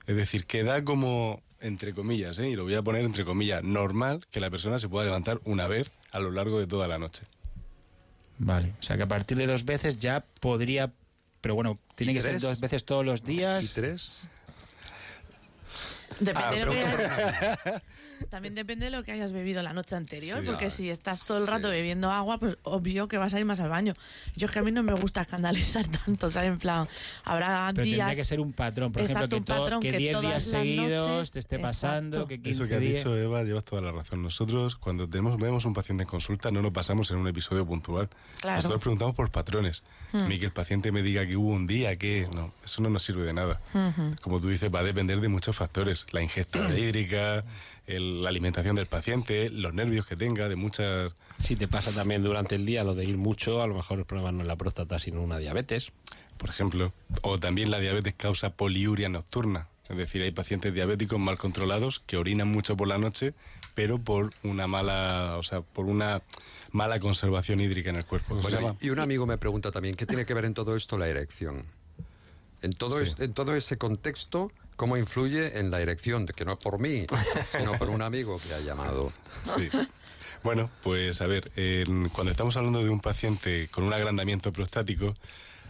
Es decir, que da como, entre comillas, ¿eh? y lo voy a poner entre comillas, normal que la persona se pueda levantar una vez a lo largo de toda la noche. Vale, o sea que a partir de dos veces ya podría, pero bueno, tiene ¿Y que tres? ser dos veces todos los días. ¿Y tres? Depende Ah, de lo que pregunta También depende de lo que hayas bebido la noche anterior, Sí, porque ah, si estás todo el rato sí. bebiendo agua, pues obvio que vas a ir más al baño. Yo es que a mí no me gusta escandalizar *laughs* tanto, ¿sabes? En plan, habrá Pero días... tendría que ser un patrón, por Exacto, ejemplo, que, patrón que que 10 todas días seguidos noches- te esté pasando, Exacto. que 15 Eso que ha días. dicho Eva, llevas toda la razón. Nosotros, cuando tenemos, vemos un paciente en consulta, no lo pasamos en un episodio puntual. Claro. Nosotros preguntamos por patrones. Hmm. Ni que el paciente me diga que hubo un día que... No, eso no nos sirve de nada. Ujú. Como tú dices, va a depender de muchos factores. La ingesta *clears throat* hídrica, el- la alimentación del paciente, los nervios que tenga, de muchas... Si te pasa también durante el día lo de ir mucho, a lo mejor el problema no es la próstata, sino una diabetes. Por ejemplo. O también la diabetes causa poliuria nocturna. Es decir, hay pacientes diabéticos mal controlados que orinan mucho por la noche, pero por una mala, o sea, por una mala conservación hídrica en el cuerpo. Llama- y un amigo me pregunta también, ¿qué tiene que ver en todo esto la erección? En todo, es- en todo ese contexto, ¿cómo influye en la erección? Que no es por mí, sino por un amigo que ha llamado. Sí. Bueno, pues a ver, cuando estamos hablando de un paciente con un agrandamiento prostático,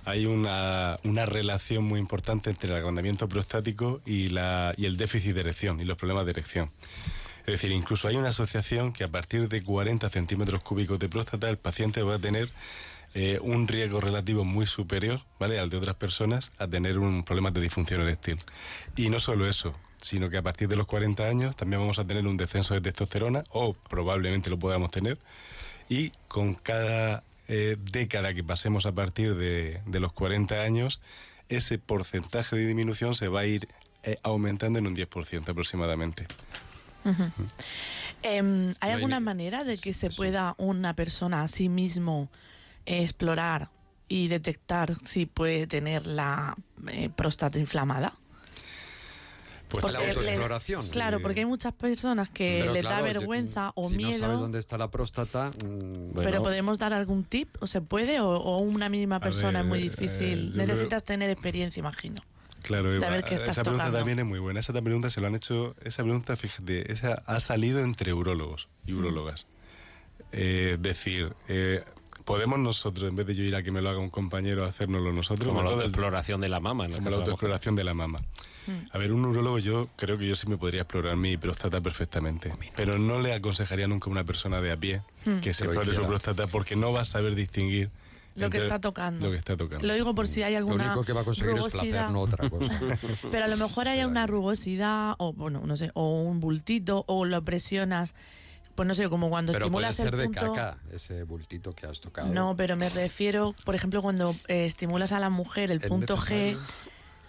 hay una, una relación muy importante entre el agrandamiento prostático y, la, y el déficit de erección y los problemas de erección. Es decir, incluso hay una asociación que a partir de 40 centímetros cúbicos de próstata el paciente va a tener eh, un riesgo relativo muy superior ¿vale? al de otras personas a tener un problema de disfunción eréctil. Y no solo eso, sino que a partir de los 40 años también vamos a tener un descenso de testosterona, o probablemente lo podamos tener, y con cada eh, década que pasemos a partir de, de los 40 años, ese porcentaje de disminución se va a ir eh, aumentando en un 10% aproximadamente. Ujú. Em, ¿Hay No alguna manera de que se pueda una persona a sí mismo explorar y detectar si puede tener la eh, próstata inflamada? Pues la le- autoexploración. Claro, porque hay muchas personas que Pero les da yo- vergüenza o si no sabes miedo. dónde está la próstata... mm, Pero podemos dar algún tip, o se puede, o, o una mínima persona ver, es muy eh, difícil. Necesitas tener experiencia, imagino. Claro, De Eva, ver qué estás esa pregunta tocando. también es muy buena. Esa pregunta se lo han hecho, esa pregunta, fíjate, esa ha salido entre urólogos y urólogas. Eh, decir, eh, podemos nosotros, en vez de yo ir a que me lo haga un compañero, hacérnoslo nosotros. Como la autoexploración de la mama. en como la autoexploración de la mama. A ver, un urólogo yo creo que yo sí me podría explorar mi próstata perfectamente, pero no le aconsejaría nunca a una persona de a pie Hmm. que se explore su próstata porque no va a saber distinguir Lo que está tocando. Lo que está tocando. Lo digo por si hay Lo alguna único que va a conseguir es placer, rugosidad. no otra cosa. *laughs* Pero a lo mejor hay una rugosidad, o bueno, no sé, o un bultito, o lo presionas, pues no sé, como cuando Pero puede estimulas ser el de punto. caca, ese bultito que has tocado. No, pero me refiero, por ejemplo, cuando eh, estimulas a la mujer el punto G,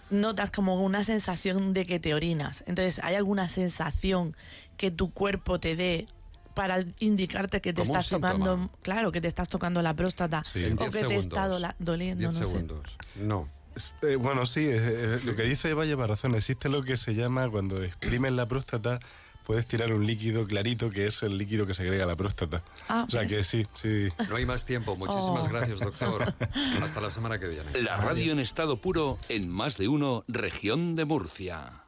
notas como una sensación de que te orinas. Entonces, ¿hay alguna sensación que tu cuerpo te dé para indicarte que te Como estás tocando, claro, que te estás tocando la próstata En o 10 que te está dola- doliendo, 10 no sé. segundos. No. Eh, bueno, sí, eh, lo que dice Eva lleva razón. Existe lo que se llama, cuando exprimes la próstata, puedes tirar un líquido clarito, que es el líquido que segrega la próstata. Ah, o sea que sí, sí. No hay más tiempo. Muchísimas Oh. gracias, doctor. Hasta la semana que viene. La radio en estado puro en más de uno región de Murcia.